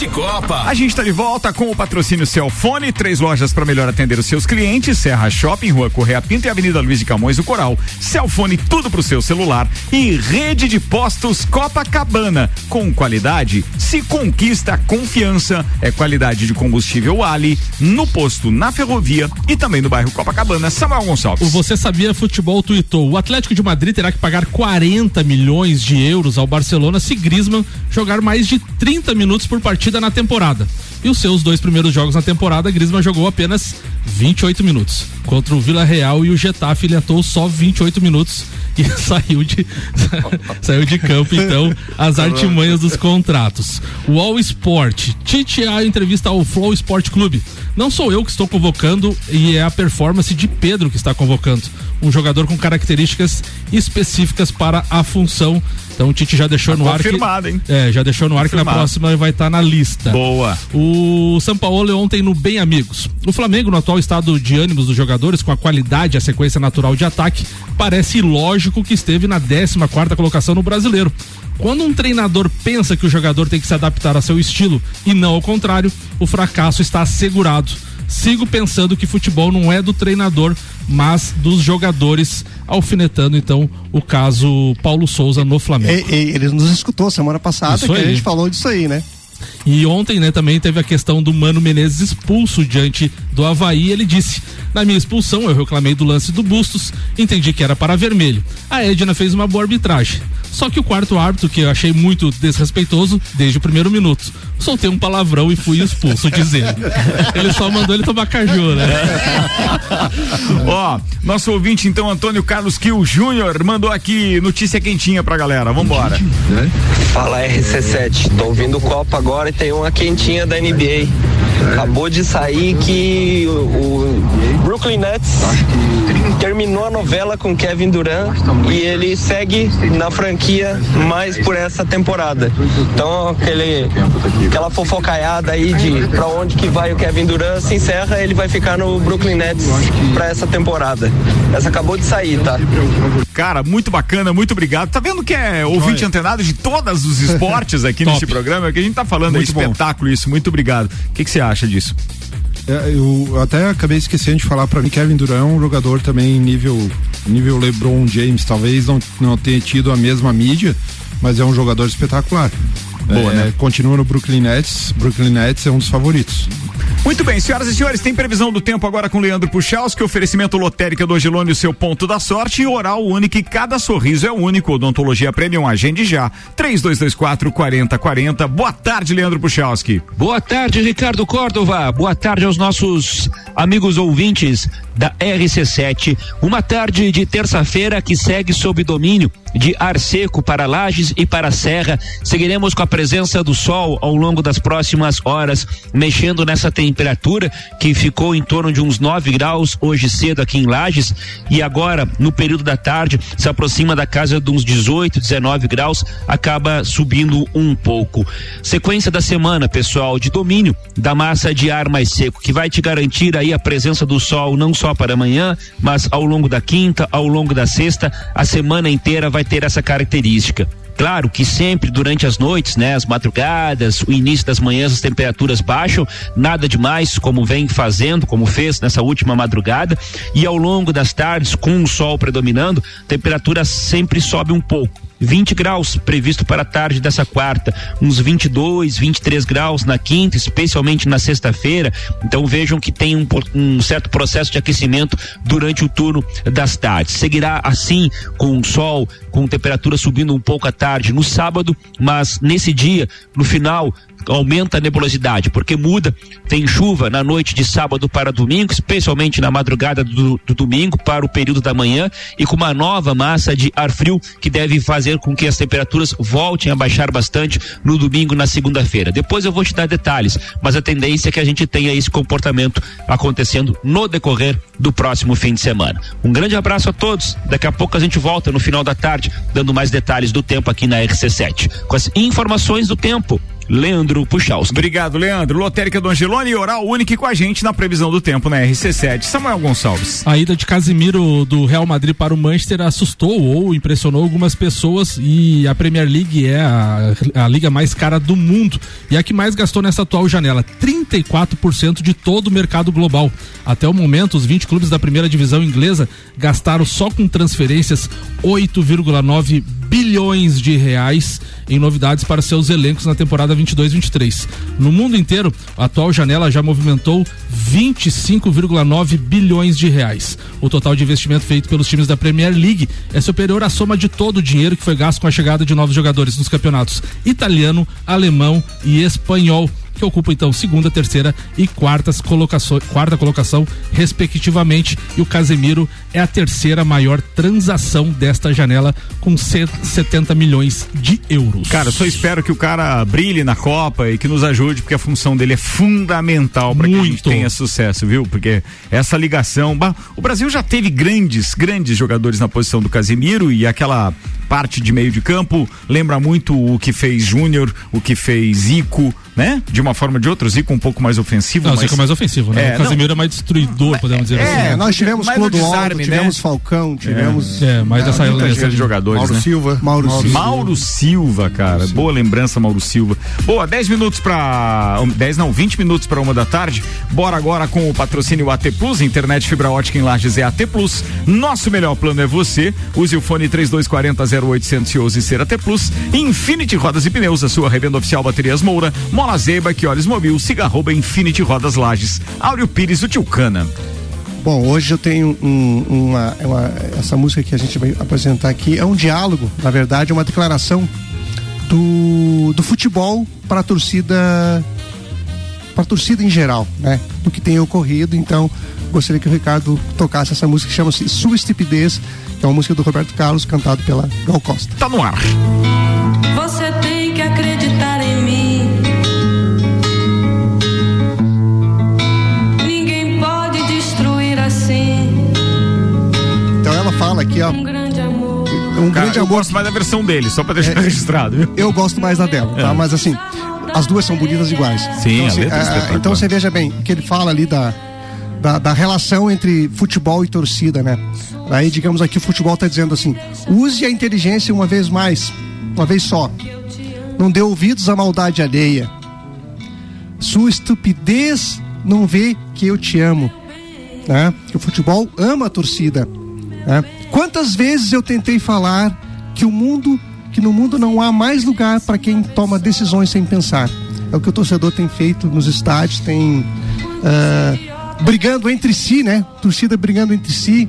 De Copa. A gente está de volta com o patrocínio Celfone, três lojas para melhor atender os seus clientes, Serra Shopping, Rua Correia Pinto e Avenida Luiz de Camões do Coral. Celfone, tudo pro seu celular e rede de postos Copacabana. Com qualidade, se conquista confiança. É qualidade de combustível Ali, no posto, na ferrovia e também no bairro Copacabana. Samuel Gonçalves. O Você Sabia Futebol tweetou: o Atlético de Madrid terá que pagar 40 milhões de euros ao Barcelona se Griezmann jogar mais de 30 minutos por partida na temporada. E os seus dois primeiros jogos na temporada, Griezmann jogou apenas 28 minutos. Contra o Vila Real e o Getafe, ele atuou só 28 minutos e saiu de saiu de campo então as artimanhas dos contratos. O All Sport, Tite a entrevista ao Flow Sport Clube. Não sou eu que estou convocando e é a performance de Pedro que está convocando. Um jogador com características específicas para a função. Então o Tite já deixou Tá no ar que confirmado, hein? É, já deixou no ar que na Confirmado. próxima vai estar na lista. Boa. O São Paulo ontem no Bem Amigos. O Flamengo, no atual estado de ânimos dos jogadores, com a qualidade e a sequência natural de ataque, parece ilógico que esteve na 14 quarta colocação no brasileiro. Quando um treinador pensa que o jogador tem que se adaptar a seu estilo e não ao contrário, o fracasso está assegurado. Sigo pensando que futebol não é do treinador, mas dos jogadores, alfinetando então o caso Paulo Souza no Flamengo. E- e- ele nos escutou semana passada Isso que a aí. gente falou disso aí, né? E ontem, né, também teve a questão do Mano Menezes expulso diante do Havaí. Ele disse: Na minha expulsão, eu reclamei do lance do Bustos, entendi que era para vermelho. A Edna fez uma boa arbitragem. Só que o quarto árbitro, que eu achei muito desrespeitoso desde o primeiro minuto, soltei um palavrão e fui expulso, diz ele. Ele só mandou ele tomar caju, né? Ó, nosso ouvinte então, Antônio Carlos Kiel Júnior, mandou aqui notícia quentinha pra galera. Vambora. Fala RC7, tô ouvindo o Copa agora e tem uma quentinha da NBA. Acabou de sair que o, o Brooklyn Nets terminou a novela com Kevin Durant e ele segue na franquia mais por essa temporada. Então aquele, aquela fofocaiada aí de pra onde que vai o Kevin Durant se encerra, ele vai ficar no Brooklyn Nets pra essa temporada. Essa acabou de sair, tá? Cara, muito bacana, muito obrigado. Tá vendo que é ouvinte antenado de todos os esportes aqui nesse programa? Que a gente tá falando, é Muito bom. espetáculo isso. Muito obrigado. O que que você acha disso? É, eu até acabei esquecendo de falar para mim, Kevin Durant é um jogador também nível nível LeBron James, talvez não, não tenha tido a mesma mídia, mas é um jogador espetacular. Boa, É, né? Continua no Brooklyn Nets, Brooklyn Nets é um dos favoritos. Muito bem, senhoras e senhores, tem previsão do tempo agora com Leandro Puchalski, oferecimento lotérica do Angelone, o seu ponto da sorte e oral único e cada sorriso é único. Odontologia Premium, agende já. 3224 4040. Boa tarde, Leandro Puchalski. Boa tarde, Ricardo Córdova. Boa tarde aos nossos amigos ouvintes da RC7. Uma tarde de terça-feira que segue sob domínio de ar seco para Lages e para a Serra. Seguiremos com a presença do sol ao longo das próximas horas, mexendo nessa temperatura que ficou em torno de uns 9 graus hoje cedo aqui em Lages e agora no período da tarde se aproxima da casa de uns 18, 19 graus, acaba subindo um pouco. Sequência da semana, pessoal, de domínio da massa de ar mais seco, que vai te garantir aí a presença do sol não só para amanhã, mas ao longo da quinta, ao longo da sexta, a semana inteira vai ter essa característica. Claro que sempre durante as noites, né, as madrugadas, o início das manhãs, as temperaturas baixam, nada demais, como vem fazendo, como fez nessa última madrugada, e ao longo das tardes, com o sol predominando, a temperatura sempre sobe um pouco. 20 graus previsto para a tarde dessa quarta, uns 22, 23 graus na quinta, especialmente na sexta-feira. Então vejam que tem um, um, certo processo de aquecimento durante o turno das tardes. Seguirá assim com o sol, com temperatura subindo um pouco à tarde no sábado, mas nesse dia, no final, aumenta a nebulosidade, porque muda, tem chuva na noite de sábado para domingo, especialmente na madrugada do, do, domingo para o período da manhã e com uma nova massa de ar frio que deve fazer com que as temperaturas voltem a baixar bastante no domingo na segunda-feira. Depois eu vou te dar detalhes, mas a tendência é que a gente tenha esse comportamento acontecendo no decorrer do próximo fim de semana. Um grande abraço a todos. Daqui a pouco a gente volta no final da tarde dando mais detalhes do tempo aqui na RC7 com as informações do tempo. Leandro Puchalski. Obrigado, Leandro. Lotérica do Angelone e Oral Único com a gente na previsão do tempo na RC7. Samuel Gonçalves. A ida de Casimiro do Real Madrid para o Manchester assustou ou impressionou algumas pessoas e a Premier League é a, a liga mais cara do mundo e a que mais gastou nessa atual janela, 34% de todo o mercado global. Até o momento, os 20 clubes da primeira divisão inglesa gastaram só com transferências 8,9 bilhões de reais em novidades para seus elencos na temporada 22-23. No mundo inteiro, a atual janela já movimentou 25,9 bilhões de reais. O total de investimento feito pelos times da Premier League é superior à soma de todo o dinheiro que foi gasto com a chegada de novos jogadores nos campeonatos italiano, alemão e espanhol que ocupa então segunda, terceira e quartas colocações, quarta colocação, respectivamente. E o Casemiro é a terceira maior transação desta janela com 70 milhões de euros. Cara, só espero que o cara brilhe na Copa e que nos ajude, porque a função dele é fundamental para que a gente tenha sucesso, viu? Porque essa ligação. Bah, o Brasil já teve grandes, grandes jogadores na posição do Casemiro e aquela parte de meio de campo lembra muito o que fez Júnior, o que fez Zico, né? De uma forma ou de outra, o Zico um pouco mais ofensivo. Não, mas... o Zico é mais ofensivo, né? É, o Casemiro não... é mais destruidor, podemos dizer é, assim. É, nós tivemos Clodoaldo, tivemos né? Falcão, tivemos... É, mais dessa lista de jogadores, Mauro né? Silva. Mauro, Mauro Silva. Mauro Silva, cara. Mauro Boa lembrança, Mauro Silva. Boa, 10 minutos para 10 não, 20 minutos para uma da tarde. Bora agora com o patrocínio AT Plus, internet fibra ótica em Lages é AT Plus. Nosso melhor plano é você. Use o fone 3240 0811 e ser AT Plus. Infinity Rodas e Pneus, a sua revenda oficial Baterias Moura, Mola Zeba, que olhos mobil, siga arroba Infinity Rodas Lages. Áureo Pires, o Tilcana. Bom, hoje eu tenho um, uma, uma, essa música que a gente vai apresentar aqui é um diálogo, na verdade, é uma declaração do, do futebol para a torcida para a torcida em geral, né? Do que tem ocorrido. Então, gostaria que o Ricardo tocasse essa música que chama-se Sua Estupidez, que é uma música do Roberto Carlos, cantado pela Gal Costa. Tá no ar. Fala aqui, ó. Um grande amor. Um Cara, grande eu amor. gosto mais da versão dele, só pra deixar É. registrado, viu? Eu gosto mais da dela, tá? É. Mas assim, as duas são bonitas iguais. Sim, então, a assim, letra é ah, espetacular. então você veja bem, que ele fala ali da, da, da relação entre futebol e torcida, né? Aí, digamos aqui, o futebol tá dizendo assim: use a inteligência uma vez mais, uma vez só. Não dê ouvidos à maldade alheia. Sua estupidez não vê que eu te amo. Né? Que o futebol ama a torcida. Né? Quantas vezes eu tentei falar que o mundo, que no mundo não há mais lugar para quem toma decisões sem pensar. É o que o torcedor tem feito nos estádios, tem ah, brigando entre si, né? Torcida brigando entre si.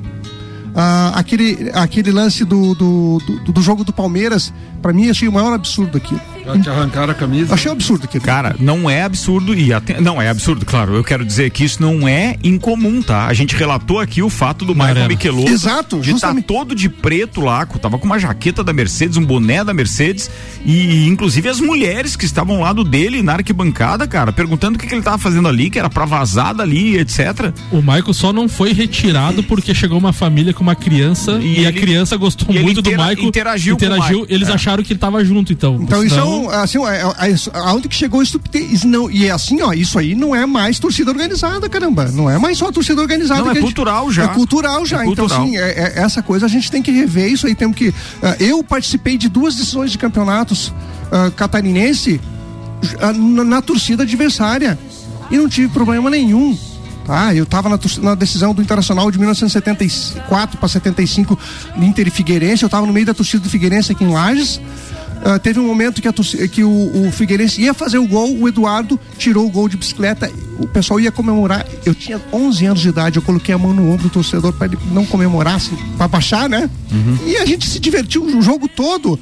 Ah, aquele, aquele lance do, do, do, do jogo do Palmeiras, pra mim achei o maior absurdo aqui. Que arrancaram a camisa. Achei um absurdo aquilo. Cara, não é absurdo e até, não é absurdo, claro. Eu quero dizer que isso não é incomum, tá? A gente relatou aqui o fato do Michael. Michelotto Exato, de estar justamente. todo de preto lá, com- tava com uma jaqueta da Mercedes, um boné da Mercedes e inclusive as mulheres que estavam ao lado dele na arquibancada, cara, perguntando o que, que ele tava fazendo ali, que era pra vazar dali, etc. O Michael só não foi retirado porque chegou uma família com uma criança e, E a ele- criança gostou e ele muito intera- do Michael. interagiu com o Michael. Eles É. acharam que ele tava junto, então. Então isso é Um, assim, é- é- é- aonde que chegou estupidez? Não, e é assim, ó, isso aí não é mais torcida organizada, caramba. Não é mais só torcida organizada. Não, é gente- cultural já. É cultural já. É Então, cultural. assim, é- é- essa coisa a gente tem que rever isso aí. Temos que. ah, eu participei de duas decisões de campeonatos ah, catarinense ah, na, na torcida adversária. E não tive problema nenhum. Tá, eu estava na, na decisão do Internacional de 1974 para 75 Inter e Figueirense, eu estava no meio da torcida do Figueirense aqui em Lages. Ah, teve um momento que, a que o, o Figueirense ia fazer o gol, o Eduardo tirou o gol de bicicleta, o pessoal ia comemorar. Eu tinha 11 anos de idade, eu coloquei a mão no ombro do torcedor para ele não comemorar, assim, para baixar, né? E a gente se divertiu o jogo todo.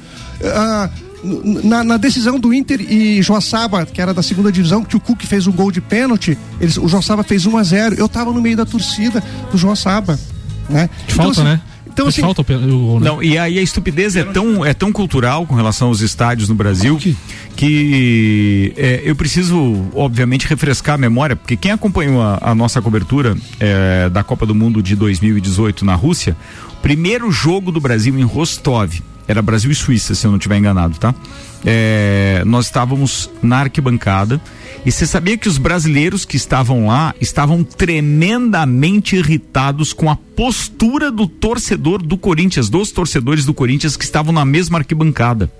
N- na, na decisão do Inter e Joaçaba, que era da segunda divisão, que o Cook fez um gol de pênalti, eles, o Joaçaba fez 1 a 0 Eu tava no meio da torcida do Joaçaba. Né? De falta, assim, né? Então, assim, falta o né? Não, e aí a estupidez é tão, é tão cultural com relação aos estádios no Brasil que é, eu preciso, obviamente, refrescar a memória, porque quem acompanhou a, a nossa cobertura é, da Copa do Mundo de 2018 na Rússia, o primeiro jogo do Brasil em Rostov, era Brasil e Suíça, se eu não estiver enganado, tá? É, nós estávamos na arquibancada e você sabia que os brasileiros que estavam lá estavam tremendamente irritados com a postura do torcedor do Corinthians, dos torcedores do Corinthians que estavam na mesma arquibancada.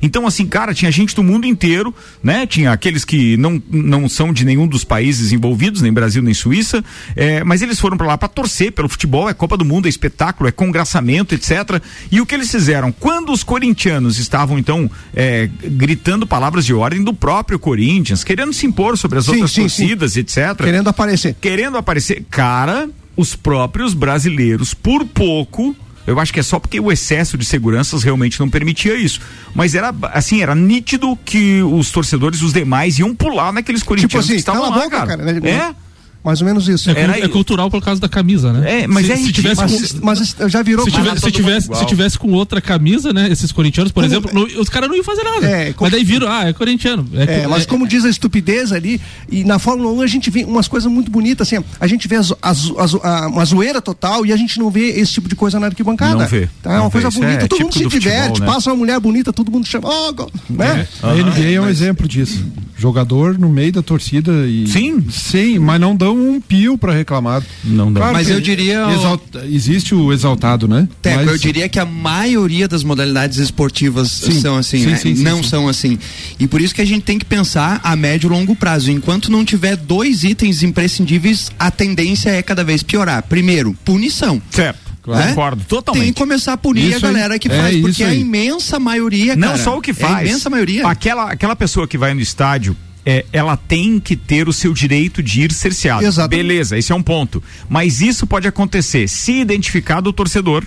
Então, assim, cara, tinha gente do mundo inteiro, né? Tinha aqueles que não, não são de nenhum dos países envolvidos, nem Brasil nem Suíça, é, mas eles foram para lá para torcer pelo futebol, é Copa do Mundo, é espetáculo, é congraçamento, etc. E o que eles fizeram? Quando os corintianos estavam, então, é, gritando palavras de ordem do próprio Corinthians, querendo se impor sobre as Sim, outras sim, sim. torcidas, etc. Querendo aparecer. Querendo aparecer. Cara, os próprios brasileiros, por pouco. Eu acho que é só porque o excesso de seguranças realmente não permitia isso. Mas era assim, era nítido que os torcedores, os demais, iam pular naqueles corintianos Tipo assim, que estavam lá, boca, cara. cara, né? É? Mais ou menos isso. É, cul- é cultural por causa da camisa, né? É, mas se, é se tivesse mas, com, mas já virou se, tivesse, se, tivesse, se tivesse com outra camisa, né? Esses corintianos, por Como- exemplo, não- os caras não iam fazer nada. É, como- Mas daí viram, ah, é corintiano. É, co- mas como diz a estupidez ali, e na Fórmula 1 a gente vê umas coisas muito bonitas, assim, a gente vê as, as, as- a- uma zoeira total e a gente não vê esse tipo de coisa na arquibancada. Não vê, Tá? É uma coisa bonita, é todo mundo se do futebol, diverte, né? passa uma mulher bonita, todo mundo chama, ó, go- né? A NBA é um exemplo disso. Jogador no meio da torcida e. Sim. Sim, mas não dão um pio pra reclamar. Não dão. Mas que eu diria- exalta- existe o exaltado, né? Teco, Mas- eu diria que a maioria das modalidades esportivas Sim. são assim, Sim, né? sim, sim, não sim. são assim. E por isso que a gente tem que pensar a médio e longo prazo. Enquanto não tiver dois itens imprescindíveis, a tendência é cada vez piorar. Primeiro, punição. Certo. Né? Concordo, totalmente. Tem que começar a punir Isso a galera que É, faz, porque isso a imensa maioria, Não cara, só o que É faz. a imensa maioria. Aquela, aquela pessoa que vai no estádio, é, ela tem que ter o seu direito de ir cerceado. Exatamente. Beleza, esse é um ponto. Mas isso pode acontecer se identificado o torcedor.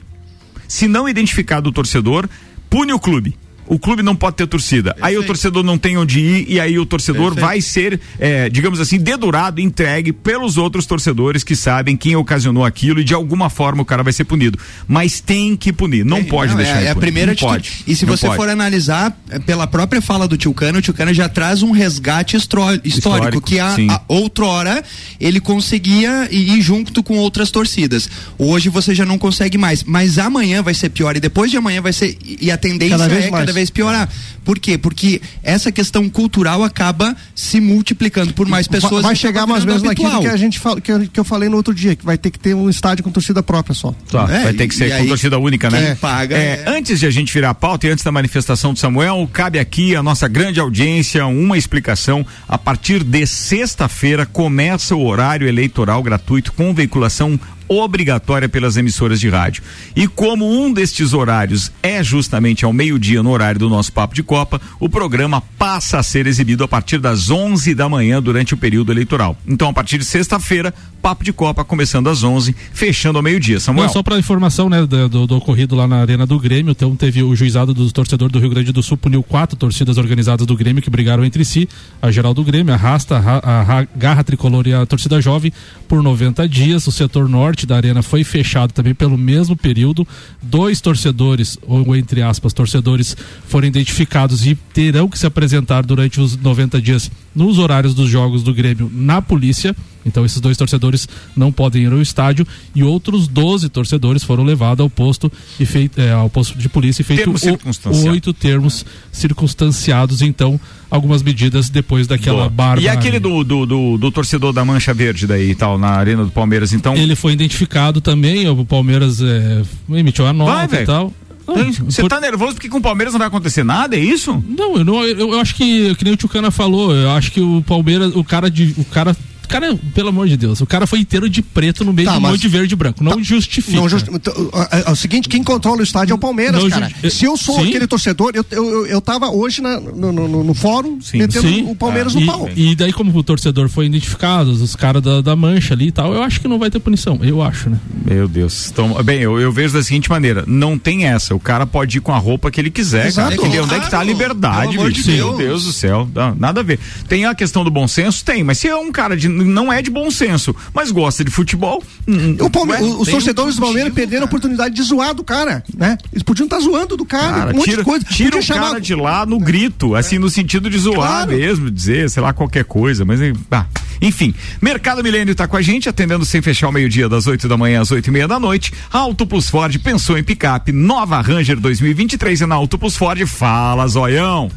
Se não identificado o torcedor, pune o clube. O clube não pode ter torcida. Aí o torcedor não tem onde ir e aí o torcedor Perfeito. vai ser, é, digamos assim, dedurado, entregue pelos outros torcedores que sabem quem ocasionou aquilo e de alguma forma o cara vai ser punido. Mas tem que punir, não pode Não, deixar é, é a primeira não atitude. pode. E se Não você pode. for analisar é, pela própria fala do Tio Cano, o Tio Cano já traz um resgate histórico, Histórico, que a, a outrora ele conseguia ir junto com outras torcidas. Hoje você já não consegue mais, mas amanhã vai ser pior e depois de amanhã vai ser e a tendência Cada vez é mais. cada vez piorar. Por quê? Porque essa questão cultural acaba se multiplicando por mais pessoas. vai e chegar mais ou menos naquilo que a gente fala, que, eu, que eu falei no outro dia, que vai ter que ter um estádio com torcida própria só. Tá, É, vai ter que ser com aí, torcida única, né? quem paga É, é- Antes de a gente virar a pauta e antes da manifestação do Samuel, cabe aqui a nossa grande audiência uma explicação. A partir de sexta-feira começa o horário eleitoral gratuito com veiculação obrigatória pelas emissoras de rádio. E como um destes horários é justamente ao meio-dia no horário do nosso Papo de Copa, o programa passa a ser exibido a partir das 11 da manhã durante o período eleitoral. Então, a partir de sexta-feira, Papo de Copa começando às 11, fechando ao meio-dia. Samuel. Não, só para informação, né, do, do, do ocorrido lá na Arena do Grêmio, então teve o juizado dos torcedores do Rio Grande do Sul puniu quatro torcidas organizadas do Grêmio que brigaram entre si, a geral do Grêmio, a Rasta, a, a Garra Tricolor e a torcida jovem por 90 dias. O setor norte da arena foi fechado também pelo mesmo período. Dois torcedores, ou entre aspas, torcedores, foram identificados e terão que se apresentar durante os 90 dias nos horários dos jogos do Grêmio na polícia. Então esses dois torcedores não podem ir ao estádio e outros 12 torcedores foram levados ao posto e feito, é, ao posto de polícia e feito Termos o- oito termos circunstanciados. Então algumas medidas depois daquela Boa. barba. E aquele do, do, do, do torcedor da Mancha Verde daí e tal, na Arena do Palmeiras, então. Ele foi identificado também, o Palmeiras é, emitiu a Vai, nota velho. e tal. Tem- Você tá nervoso porque com o Palmeiras não vai acontecer nada, é isso? Não, eu, não, eu, eu acho que, que nem o Tchucana falou, eu acho que o Palmeiras, o cara de. O cara. Cara, pelo amor de Deus, o cara foi inteiro de preto no meio Tá, de um monte de verde e branco. Não justifica. Não justi- então, é, é o seguinte, quem controla o estádio é o Palmeiras, Não cara. justi- Se eu sou Sim. aquele torcedor, eu, eu, eu, eu tava hoje na- no, no, no- no fórum metendo Sim. o Palmeiras Ah, no e, pau. E daí, como o torcedor foi identificado, os caras da, da mancha ali e tal, eu acho que não vai ter punição. Eu acho, né? Meu Deus. Então, bem, eu, eu vejo da seguinte maneira: não tem essa. O cara pode ir com a roupa que ele quiser, Exato. cara. Que, onde é que tá a liberdade, Pelo amor bicho? de Meu Deus. Deus do céu. Não, nada a ver. Tem a questão do bom senso? Tem, mas se é um cara de. Não é de bom senso, mas gosta de futebol. hum, O Palme- ué, os torcedores um do Palmeiras perderam a oportunidade de zoar do cara, né? Eles podiam estar zoando do cara, Cara, um monte tira, de coisa. tira Podia o chamar- cara de lá no grito, assim, no sentido de zoar Claro. mesmo, dizer, sei lá, qualquer coisa, mas ah, enfim. Mercado Milênio está com a gente, atendendo sem fechar o meio-dia, das 8 da manhã às 8 e meia da noite. Auto Plus Ford pensou em picape, nova Ranger 2023 e na Auto Plus Ford, fala, zoião.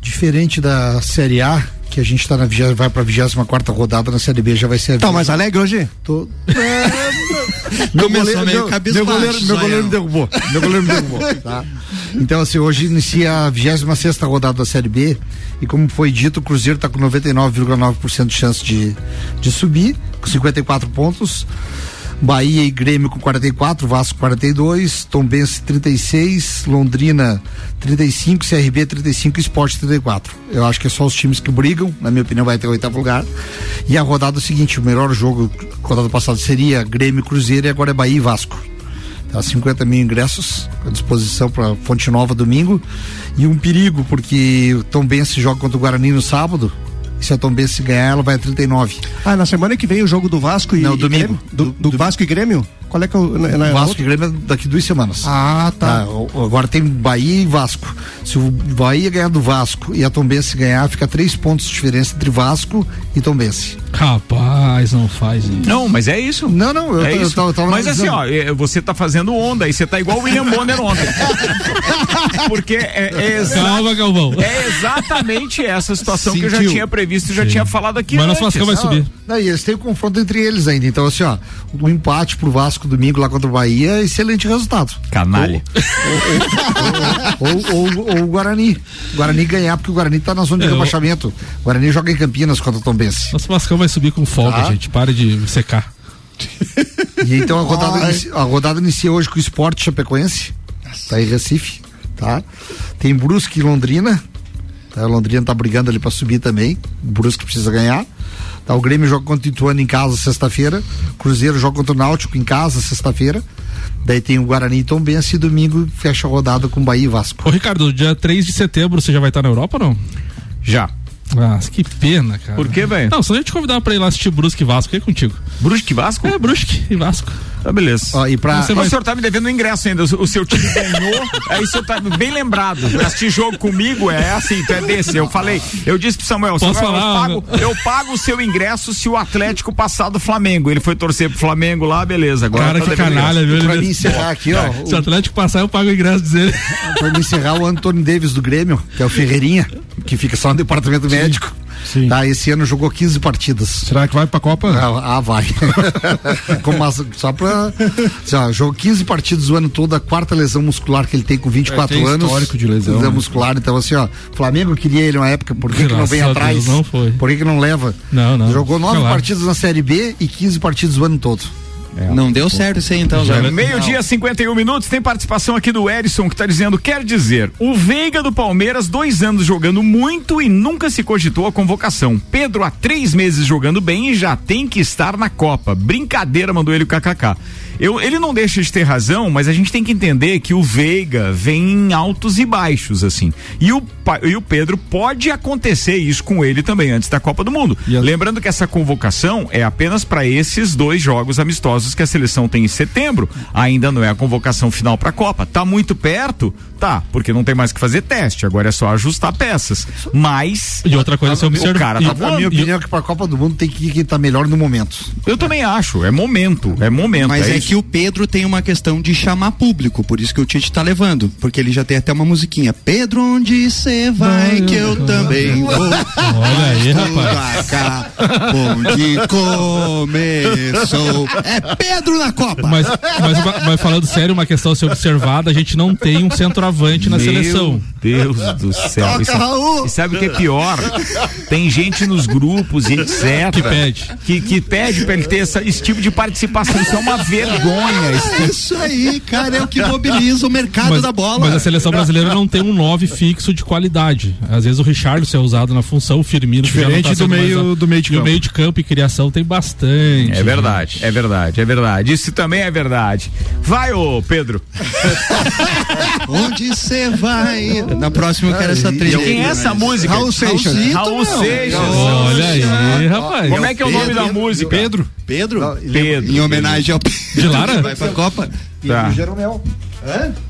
Diferente da Série A, que a gente tá na vigésima, vai pra 24 quarta rodada, na Série B já vai ser. a Tá mais alegre hoje? Tô. Começou goleiro- meio meu, meu goleiro, meu goleiro me derrubou. Meu goleiro me derrubou. Tá? Então, assim, hoje inicia a 26 rodada da Série B. E como foi dito, o Cruzeiro está com 99,9% de chance de, de subir, com 54 pontos. Bahia e Grêmio com 44, Vasco 42, Tombense 36, Londrina 35, CRB 35 e Sport 34. Eu acho que é só os times que brigam, na minha opinião vai ter o oitavo lugar. E a rodada seguinte, o melhor jogo, rodada passada seria Grêmio Cruzeiro e agora é Bahia e Vasco. Tá, 50 mil ingressos à disposição para Fonte Nova domingo. E um perigo, porque o Tombense joga contra o Guarani no sábado. E se a Tombense ganhar, ela vai a 39. Ah, na semana que vem o jogo do Vasco e Não, e domingo. Grêmio? Do, do Vasco e Grêmio? Qual é que é o. Na, na- Vasco e Grêmio é daqui duas semanas. Ah, tá. o- agora tem Bahia e Vasco. Se o Bahia ganhar do Vasco e a Tombense ganhar, fica três pontos de diferença entre Vasco e Tombense. Rapaz, não faz isso. Não, mas é isso. Não, não, eu, é eu isso. tava- tava mas assim, ó, é, você tá fazendo onda aí, você tá igual o William Bonner ontem. Porque é, é exa- Calma, Galvão. é exatamente essa situação que eu já Sentiu. tinha previsto e já tinha falado aqui Mas nosso antes. Vascão vai subir. Não, e eles têm o confronto entre eles ainda. Então, assim, ó, o empate pro Vasco domingo lá contra o Bahia excelente resultado. Canalha. Ou, ou, ou o Guarani. O Guarani ganhar, porque o Guarani tá na zona de É, rebaixamento. O Guarani joga em Campinas contra o Tombense. Nosso Vascão vai subir com folga, Tá. gente. Pare de secar. E então a rodada, inicia, a rodada inicia hoje com o Esporte Chapecoense. Tá em Recife, tá? Tem Brusque e Londrina. Tá? A Londrina tá brigando ali pra subir também. Brusque precisa ganhar. Tá? O Grêmio joga contra o Ituano em casa sexta-feira. Cruzeiro joga contra o Náutico em casa sexta-feira. Daí tem o Guarani e Tombense e domingo fecha a rodada com Bahia e Vasco. Ô, Ricardo, dia 3 de setembro você já vai estar na Europa ou não? Já. Ah, que pena, cara. Por quê, velho? Não, só a gente convidar pra ir lá assistir Brusque e Vasco, é contigo. Brusque e Vasco? É, Brusque e Vasco. Tá, beleza. Ó, e pra, O senhor tá me devendo um ingresso ainda. O, o seu time ganhou, aí o senhor tá bem lembrado. Assistir jogo comigo é assim, tu é desse. Eu falei, eu disse pro Samuel, Posso Samuel, falar, eu, pago, eu pago o seu ingresso se o Atlético passar do Flamengo. Ele foi torcer pro Flamengo lá, beleza. Agora Cara, tá que canalha, viu? pra Ele- mim encerrar aqui, ó. Se o Atlético passar, eu pago o ingresso dele. Pra me encerrar, o Antônio Davis do Grêmio, que é o Ferreirinha, que fica só no departamento médico. Sim. Tá, esse ano jogou 15 partidas. Será que vai pra Copa? Ah, ah, vai. Só pra. assim, ó, jogou 15 partidas o ano todo, a quarta lesão muscular que ele tem com 24 É, tem anos. histórico de lesão, né? muscular. Então, assim, ó, Flamengo queria ele uma época, por que, que não vem atrás? Deus, não foi. Por que, que não leva? Não, não. Jogou nove Claro. partidas na Série B e 15 partidas o ano todo. Não deu certo isso aí então, Já Zé. Meio-dia, 51 minutos. Tem participação aqui do Erison que tá dizendo: quer dizer, o Veiga do Palmeiras, dois anos jogando muito e nunca se cogitou a convocação. Pedro, há três meses jogando bem e já tem que estar na Copa. Brincadeira, mandou ele o KKK. Eu, ele não deixa de ter razão, mas a gente tem que entender que o Veiga vem em altos e baixos, assim. E o, e o Pedro pode acontecer isso com ele também antes da Copa do Mundo. Lembrando que essa convocação é apenas para esses dois jogos amistosos que a seleção tem em setembro. Ainda não é a convocação final para a Copa. Tá muito perto? Tá, porque não tem mais que fazer teste. Agora é só ajustar peças. Mas. E outra coisa, você o observa- cara e- tá A minha voando. opinião é que pra Copa do Mundo tem que ir quem tá melhor no momento. Eu também acho. É momento. É momento. Mas é, isso. que o Pedro tem uma questão de chamar público, por isso que o Tite tá levando. Porque ele já tem até uma musiquinha. Pedro, onde você vai, que eu também vou. Olha aí, rapaz. Cá, onde começou. É Pedro na Copa. Mas, mas, mas falando sério, uma questão a ser observada, a gente não tem um centroavante na Meu seleção. Deus do céu. Toca, E Raul. E sabe o que é pior? Tem gente nos grupos e etc. Que pede. Que, que pede pra ele ter essa- esse tipo de participação. Isso é uma vergonha. É isso aí, cara, é o que mobiliza o mercado Mas, da bola. mas a seleção brasileira não tem um 9 fixo de qualidade. Às vezes o Richarlison é usado na função, o Firmino Diferente tá do meio- mais- do meio de E o campo. meio de campo e criação tem bastante. É verdade, é verdade, é verdade. Isso também é verdade. Vai, ô Pedro. Onde você vai? Na próxima eu quero essa trilha. Quem é essa música? Raul Seixas. Raul Seixas. Olha aí, rapaz. Como é que é o nome da música? Pedro. Pedro? Pedro. Em homenagem ao De Lara? Vai pra Copa? Tá. Pedro Jeromel.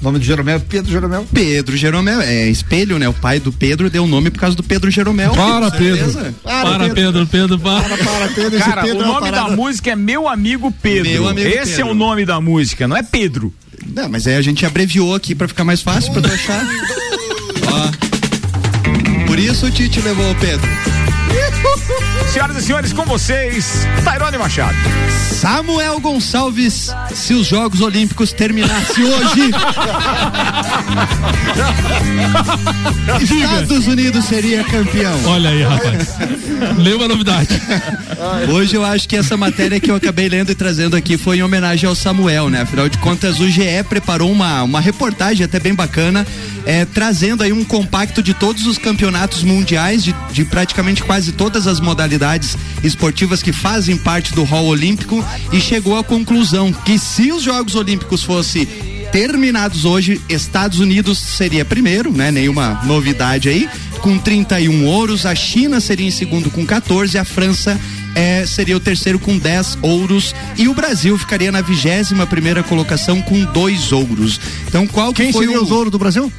O nome do Jeromel é Pedro Jeromel. Pedro Jeromel, é espelho, né? O pai do Pedro deu o nome por causa do Pedro Jeromel. Para? Pedro. Para, Pedro, Pedro, para. Para, Pedro. esse Cara, Pedro o é nome da parada- música é Meu Amigo Pedro. Meu Amigo Esse Pedro. é o nome da música, não é Pedro. Não, mas aí a gente abreviou aqui pra ficar mais fácil pra tu achar. Ó. Por isso o Tite levou o Pedro. Senhoras e senhores, com vocês, Tairone Machado. Samuel Gonçalves, se os Jogos Olímpicos terminassem hoje, Estados Unidos seria campeão. Olha aí, rapaz. Lê uma novidade. Hoje eu acho que essa matéria que eu acabei lendo e trazendo aqui foi em homenagem ao Samuel, né? Afinal de contas, o GE preparou uma, uma reportagem até bem bacana, é, trazendo aí um compacto de todos os campeonatos mundiais, de, de praticamente quase todas as modalidades esportivas que fazem parte do hall olímpico e chegou à conclusão que se os Jogos Olímpicos fossem terminados hoje, Estados Unidos seria primeiro, né? Nenhuma novidade aí, com 31 ouros, a China seria em segundo com 14, a França é, seria o terceiro com 10 ouros e o Brasil ficaria na vigésima primeira colocação com dois ouros. Então qual que Quem foi seria o... os ouros do Brasil?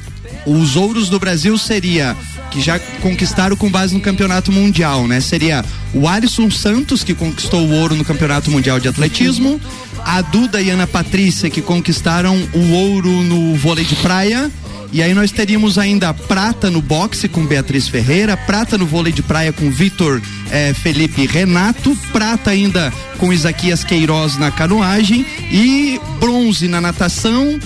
Os ouros do Brasil seria que já conquistaram com base no campeonato mundial, né? Seria o Alisson Santos que conquistou o ouro no campeonato mundial de atletismo, a Duda e Ana Patrícia que conquistaram o ouro no vôlei de praia. E aí nós teríamos ainda prata no boxe com Beatriz Ferreira, prata no vôlei de praia com Vitor eh, Felipe Renato, prata ainda com Isaquias Queiroz na canoagem e bronze na natação,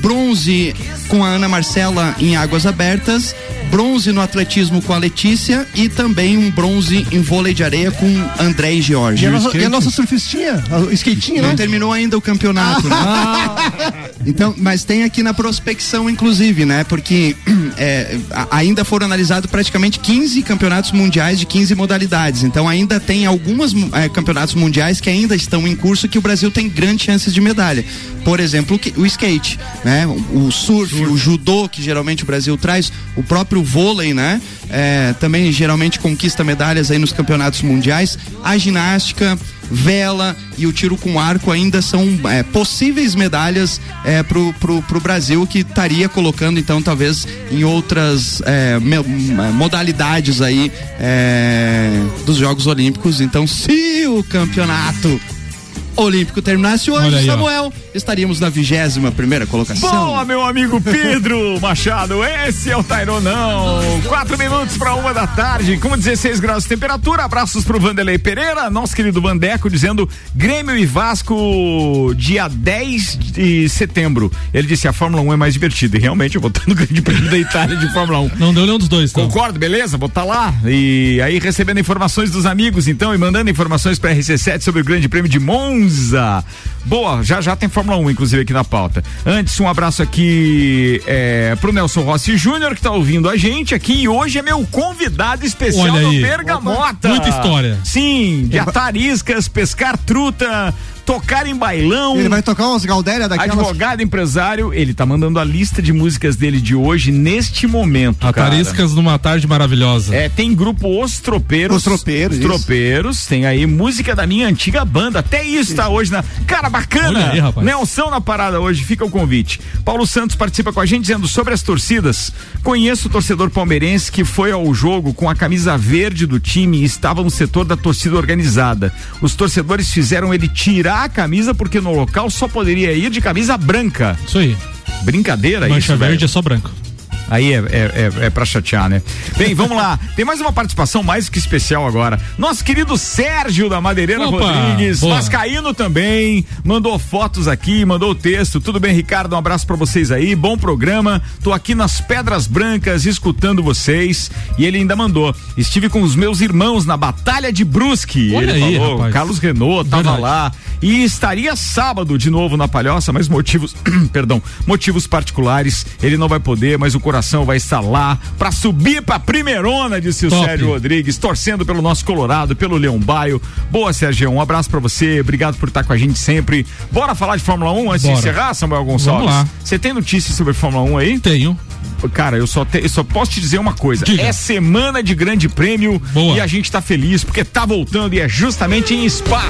bronze com a Ana Marcela em águas abertas, bronze no atletismo com a Letícia e também um bronze em vôlei de areia com André e Jorge. E a nossa, e a nossa surfistinha? A skatinha, Não né? terminou ainda o campeonato. né? Então, mas tem aqui na prospecção, inclusive, né? Porque é, ainda foram analisados praticamente 15 campeonatos mundiais de 15 modalidades. Então, ainda tem alguns campeonatos mundiais que ainda estão em curso que o Brasil tem grandes chances de medalha. Por exemplo, o o skate, né? O, o surf, o judô, que geralmente o Brasil traz, o próprio vôlei, né? É, também geralmente conquista medalhas aí nos campeonatos mundiais. A ginástica vela e o tiro com arco ainda são é, possíveis medalhas é, pro, pro, pro Brasil que estaria colocando então talvez em outras é, me- modalidades aí é, dos Jogos Olímpicos então se o campeonato olímpico terminasse hoje aí, ó. Samuel estaríamos na vigésima primeira colocação Boa, meu amigo Pedro Machado. Esse é o Taironão. Quatro minutos para uma da tarde, com 16 graus de temperatura. Abraços pro Vanderlei Pereira, nosso querido Vandeco, dizendo Grêmio e Vasco, dia 10 de setembro. Ele disse: a Fórmula 1 é mais divertida. E realmente, eu vou estar no Grande Prêmio da Itália de Fórmula 1. Não deu nenhum dos dois, então. Concordo, beleza? Vou estar lá. E aí recebendo informações dos amigos, então, e mandando informações para RC7 sobre o Grande Prêmio de Monza Monza. Boa, já já tem Fórmula 1, inclusive, aqui na pauta. Antes, um abraço aqui é, pro Nelson Rossi Júnior, que tá ouvindo a gente aqui e hoje é meu convidado especial Olha no aí. Bergamota. Muita história. Sim, de atar iscas, pescar truta, tocar em bailão. Ele vai tocar umas Galdéria daquelas. Advogado, empresário, ele tá mandando a lista de músicas dele de hoje neste momento. Atariscas numa tarde maravilhosa. É, tem grupo Os Tropeiros. Os Tropeiros, Os isso. Tropeiros. Tem aí música da minha antiga banda. Até isso tá hoje na. Cara, bacana! Aí, rapaz. Nelson na parada hoje, fica o convite. Paulo Santos participa com a gente dizendo sobre as torcidas. Conheço o torcedor palmeirense que foi ao jogo com a camisa verde do time e estava no setor da torcida organizada. Os torcedores fizeram ele tirar a camisa porque no local só poderia ir de camisa branca. Isso aí. Brincadeira Mancha isso, verde velho. é só branco. Aí é, é, é, é pra chatear, né? Bem, vamos lá. Tem mais uma participação mais que especial agora. Nosso querido Sérgio da Madeireira Opa, Rodrigues, boa. Vascaíno também, mandou fotos aqui, mandou o texto. Tudo bem, Ricardo? Um abraço pra vocês aí. Bom programa. Tô aqui nas Pedras Brancas escutando vocês. E ele ainda mandou. Estive com os meus irmãos na Batalha de Brusque. Olha ele aí, falou. rapaz. Carlos Renault tava Verdade. lá. E estaria sábado de novo na Palhoça, mas motivos, perdão, motivos particulares, ele não vai poder, mas o coração vai estar lá pra subir pra primeirona, disse o Top. Sérgio Rodrigues, torcendo pelo nosso Colorado, pelo Leão Baio. Boa, Sérgio, um abraço pra você, obrigado por estar com a gente sempre. Bora falar de Fórmula 1 antes Bora. de encerrar, Samuel Gonçalves? Vamos lá. Você tem notícias sobre Fórmula 1 aí? Tenho. Cara, eu só, te- eu só posso te dizer uma coisa. Diga. É semana de grande prêmio Boa. e a gente tá feliz porque tá voltando e é justamente em Spa.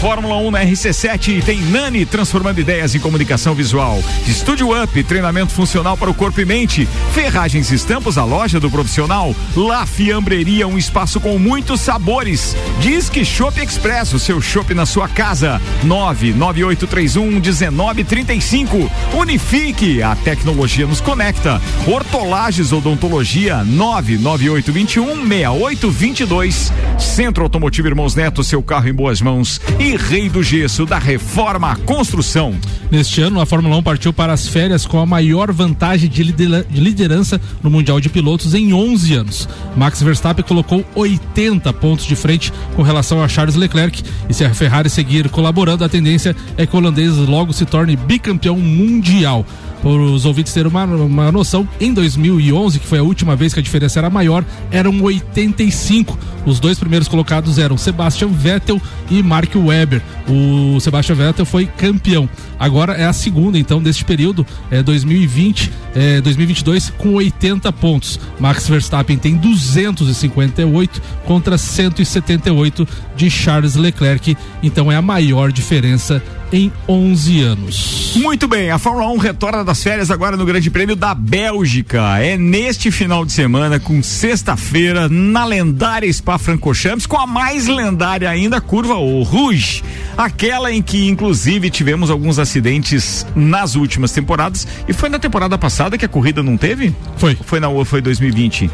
Fórmula 1 na RC7 tem Nani transformando ideias em comunicação visual. Estúdio Up, treinamento funcional para o corpo e mente. Ferragens e Estampos, a loja do profissional. La Fiambreria, um espaço com muitos sabores. Disque Shop Express, o seu shopping na sua casa. 99831 1935. Unifique, a tecnologia nos conecta. Hortolages Odontologia 99821 6822. Centro Automotivo Irmãos Neto, seu carro em boas mãos. E Rei do Gesso, da Reforma Construção. Neste ano, a Fórmula 1 partiu para as férias com a maior vantagem de liderança no Mundial de Pilotos em 11 anos. Max Verstappen colocou 80 pontos de frente com relação a Charles Leclerc. E se a Ferrari seguir colaborando, a tendência é que o holandês logo se torne bicampeão mundial. Para os ouvintes terem uma, uma noção, em 2011, que foi a última vez que a diferença era maior, eram 85. Os dois primeiros colocados eram Sebastian Vettel e Mark Webber. O Sebastian Vettel foi campeão. Agora é a segunda, então, deste período, é 2020, é 2022, com 80 pontos. Max Verstappen tem 258 contra 178 de Charles Leclerc. Então é a maior diferença em 11 anos. Muito bem, a Fórmula 1 retorna das férias agora no Grande Prêmio da Bélgica. É neste final de semana, com sexta-feira, na lendária Spa-Francorchamps, com a mais lendária ainda, curva o Rouge. Aquela em que, inclusive, tivemos alguns acidentes nas últimas temporadas. E foi na temporada passada que a corrida não teve? Foi. Foi na foi 2020?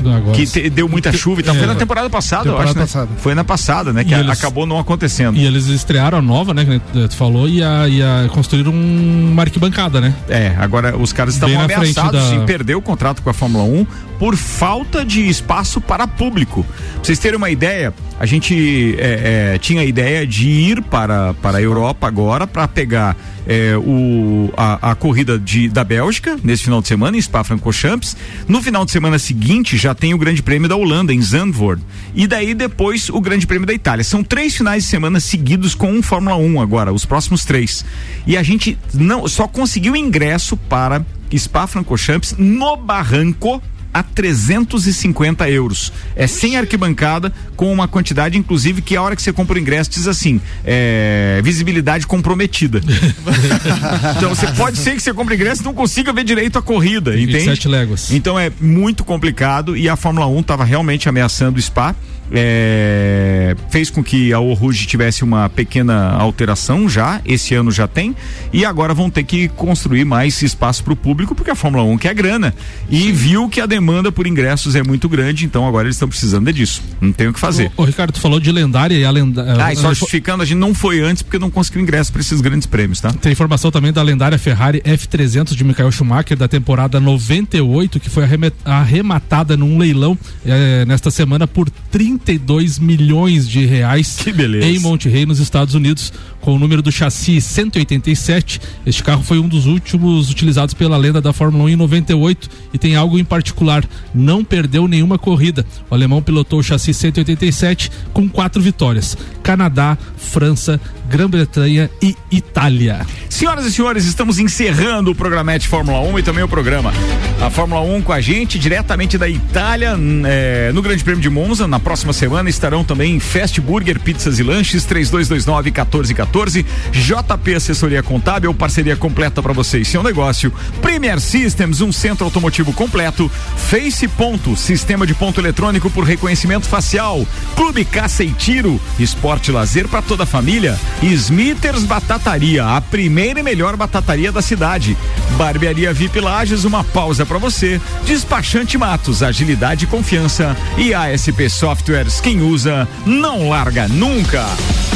Agora, Que te- deu muita chuva e tal. É, foi na temporada passada, eu temporada acho. né? passada. Foi na passada, né? Que E eles- acabou não acontecendo. E eles estrearam a nova, né? Que tu falou, e a, e a construíram uma arquibancada, né? É, agora os caras estavam ameaçados da- em perder o contrato com a Fórmula 1 por falta de espaço para público. Pra vocês terem uma ideia, a gente é, é, tinha a ideia de ir para, para a Europa agora para pegar é, o, a, a corrida de, da Bélgica nesse final de semana em Spa-Francorchamps. No final de semana seguinte já tem o Grande Prêmio da Holanda em Zandvoort e daí depois o Grande Prêmio da Itália. São três finais de semana seguidos com um Fórmula 1 agora, os próximos três. E a gente não só conseguiu ingresso para Spa-Francorchamps no Barranco a 350 euros. É sem arquibancada, com uma quantidade, inclusive, que a hora que você compra o ingresso diz assim: é, visibilidade comprometida. então você pode ser que você compre ingresso e não consiga ver direito a corrida, entende? sete léguas. Então é muito complicado e a Fórmula 1 estava realmente ameaçando o Spa. É, fez com que a Rouge tivesse uma pequena alteração já, esse ano já tem, e agora vão ter que construir mais espaço para o público, porque a Fórmula 1 quer grana e viu que a demanda por ingressos é muito grande, então agora eles estão precisando disso. Não tem o que fazer. Ô, Ricardo, tu falou de lendária e a lendária. Ah, e só justificando, a gente não foi antes porque não conseguiu ingresso para esses grandes prêmios, tá? Tem informação também da lendária Ferrari F300 de Michael Schumacher da temporada 98, que foi arrematada num leilão eh, nesta semana por 30 32 milhões de reais em Monte Rey, nos Estados Unidos, com o número do chassi 187. Este carro foi um dos últimos utilizados pela lenda da Fórmula 1 em 98 e tem algo em particular, não perdeu nenhuma corrida. O alemão pilotou o chassi 187 com quatro vitórias: Canadá, França, Grã-Bretanha e Itália. Senhoras e senhores, estamos encerrando o programete Fórmula 1 e também o programa. A Fórmula 1 com a gente, diretamente da Itália, é, no Grande Prêmio de Monza. Na próxima semana estarão também Fast Burger, Pizzas e Lanches, 3229 1414 JP Assessoria Contábil, parceria completa para você e seu negócio. Premier Systems, um centro automotivo completo. Face Ponto, sistema de ponto eletrônico por reconhecimento facial. Clube Caça e Tiro, esporte lazer para toda a família. Smithers Batataria, a primeira e melhor batataria da cidade. Barbearia VIP Lages, uma pausa para você. Despachante Matos, agilidade e confiança. E ASP Softwares, quem usa, não larga nunca.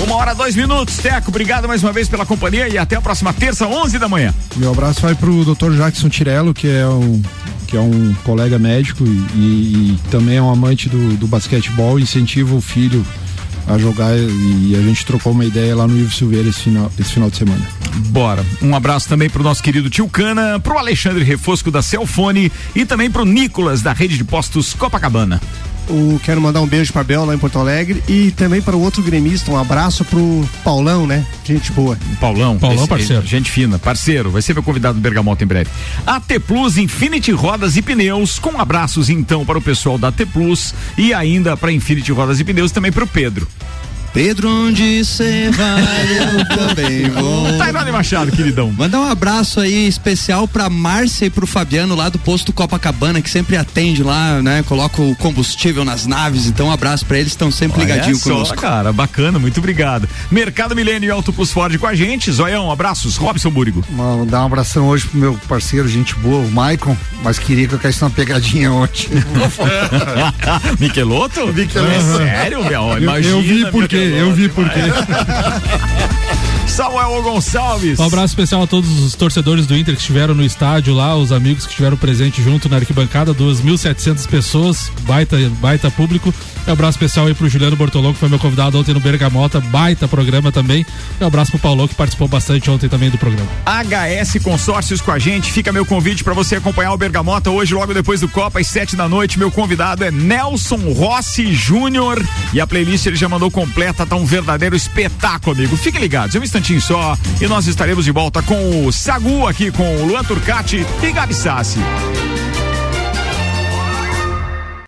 Uma hora, dois minutos, Teco, obrigado mais uma vez pela companhia e até a próxima terça, 11 da manhã. Meu abraço vai pro Dr. Jackson Tirello, que é um que é um colega médico e, e, e também é um amante do, do basquetebol, incentiva o filho a jogar e a gente trocou uma ideia lá no Ivo Silveira esse final, esse final de semana. Bora. Um abraço também pro nosso querido tio Cana, pro Alexandre Refosco da Celfone e também pro Nicolas da Rede de Postos Copacabana. O, quero mandar um beijo para Bel lá em Porto Alegre e também para o outro gremista, um abraço pro Paulão, né? Gente boa. Paulão. Paulão, esse- parceiro. Gente fina, parceiro. Vai ser meu convidado do Bergamota em breve. AT Plus Infinity Rodas e Pneus, com abraços então para o pessoal da AT Plus e ainda para Infinity Rodas e Pneus também para o Pedro. Pedro, onde você vai, eu também vou. Tairone Machado, queridão. Mandar um abraço aí especial pra Márcia e pro Fabiano lá do posto Copacabana, que sempre atende lá, né? Coloca o combustível nas naves, então um abraço pra eles, estão sempre ligadinhos conosco. cara, bacana, muito obrigado. Mercado Milênio e Auto Plus Ford com a gente. Zoião, abraços. Robson Búrigo. Uma- dar um abração hoje pro meu parceiro, gente boa, o Maicon, mas queria que eu caísse uma pegadinha ontem. Michelotto? Michelotto. Sério, meu? Eu- Imagina. eu vi por quê, eu vi por quê. Samuel Gonçalves. Um abraço especial a todos os torcedores do Inter que estiveram no estádio lá, os amigos que estiveram presentes junto na arquibancada, 2.700 pessoas, baita, baita público. Um abraço especial aí pro Juliano Bortolão, que foi meu convidado ontem no Bergamota, baita programa também. E um abraço pro Paulão, que participou bastante ontem também do programa. HS Consórcios com a gente. Fica meu convite para você acompanhar o Bergamota hoje, logo depois do Copa, às sete da noite. Meu convidado é Nelson Rossi Júnior. E a playlist ele já mandou completa, tá um verdadeiro espetáculo, amigo. Fiquem ligados, é um instantinho só. E nós estaremos de volta com o Sagu aqui com o Luan Turcati e Gabi Sassi.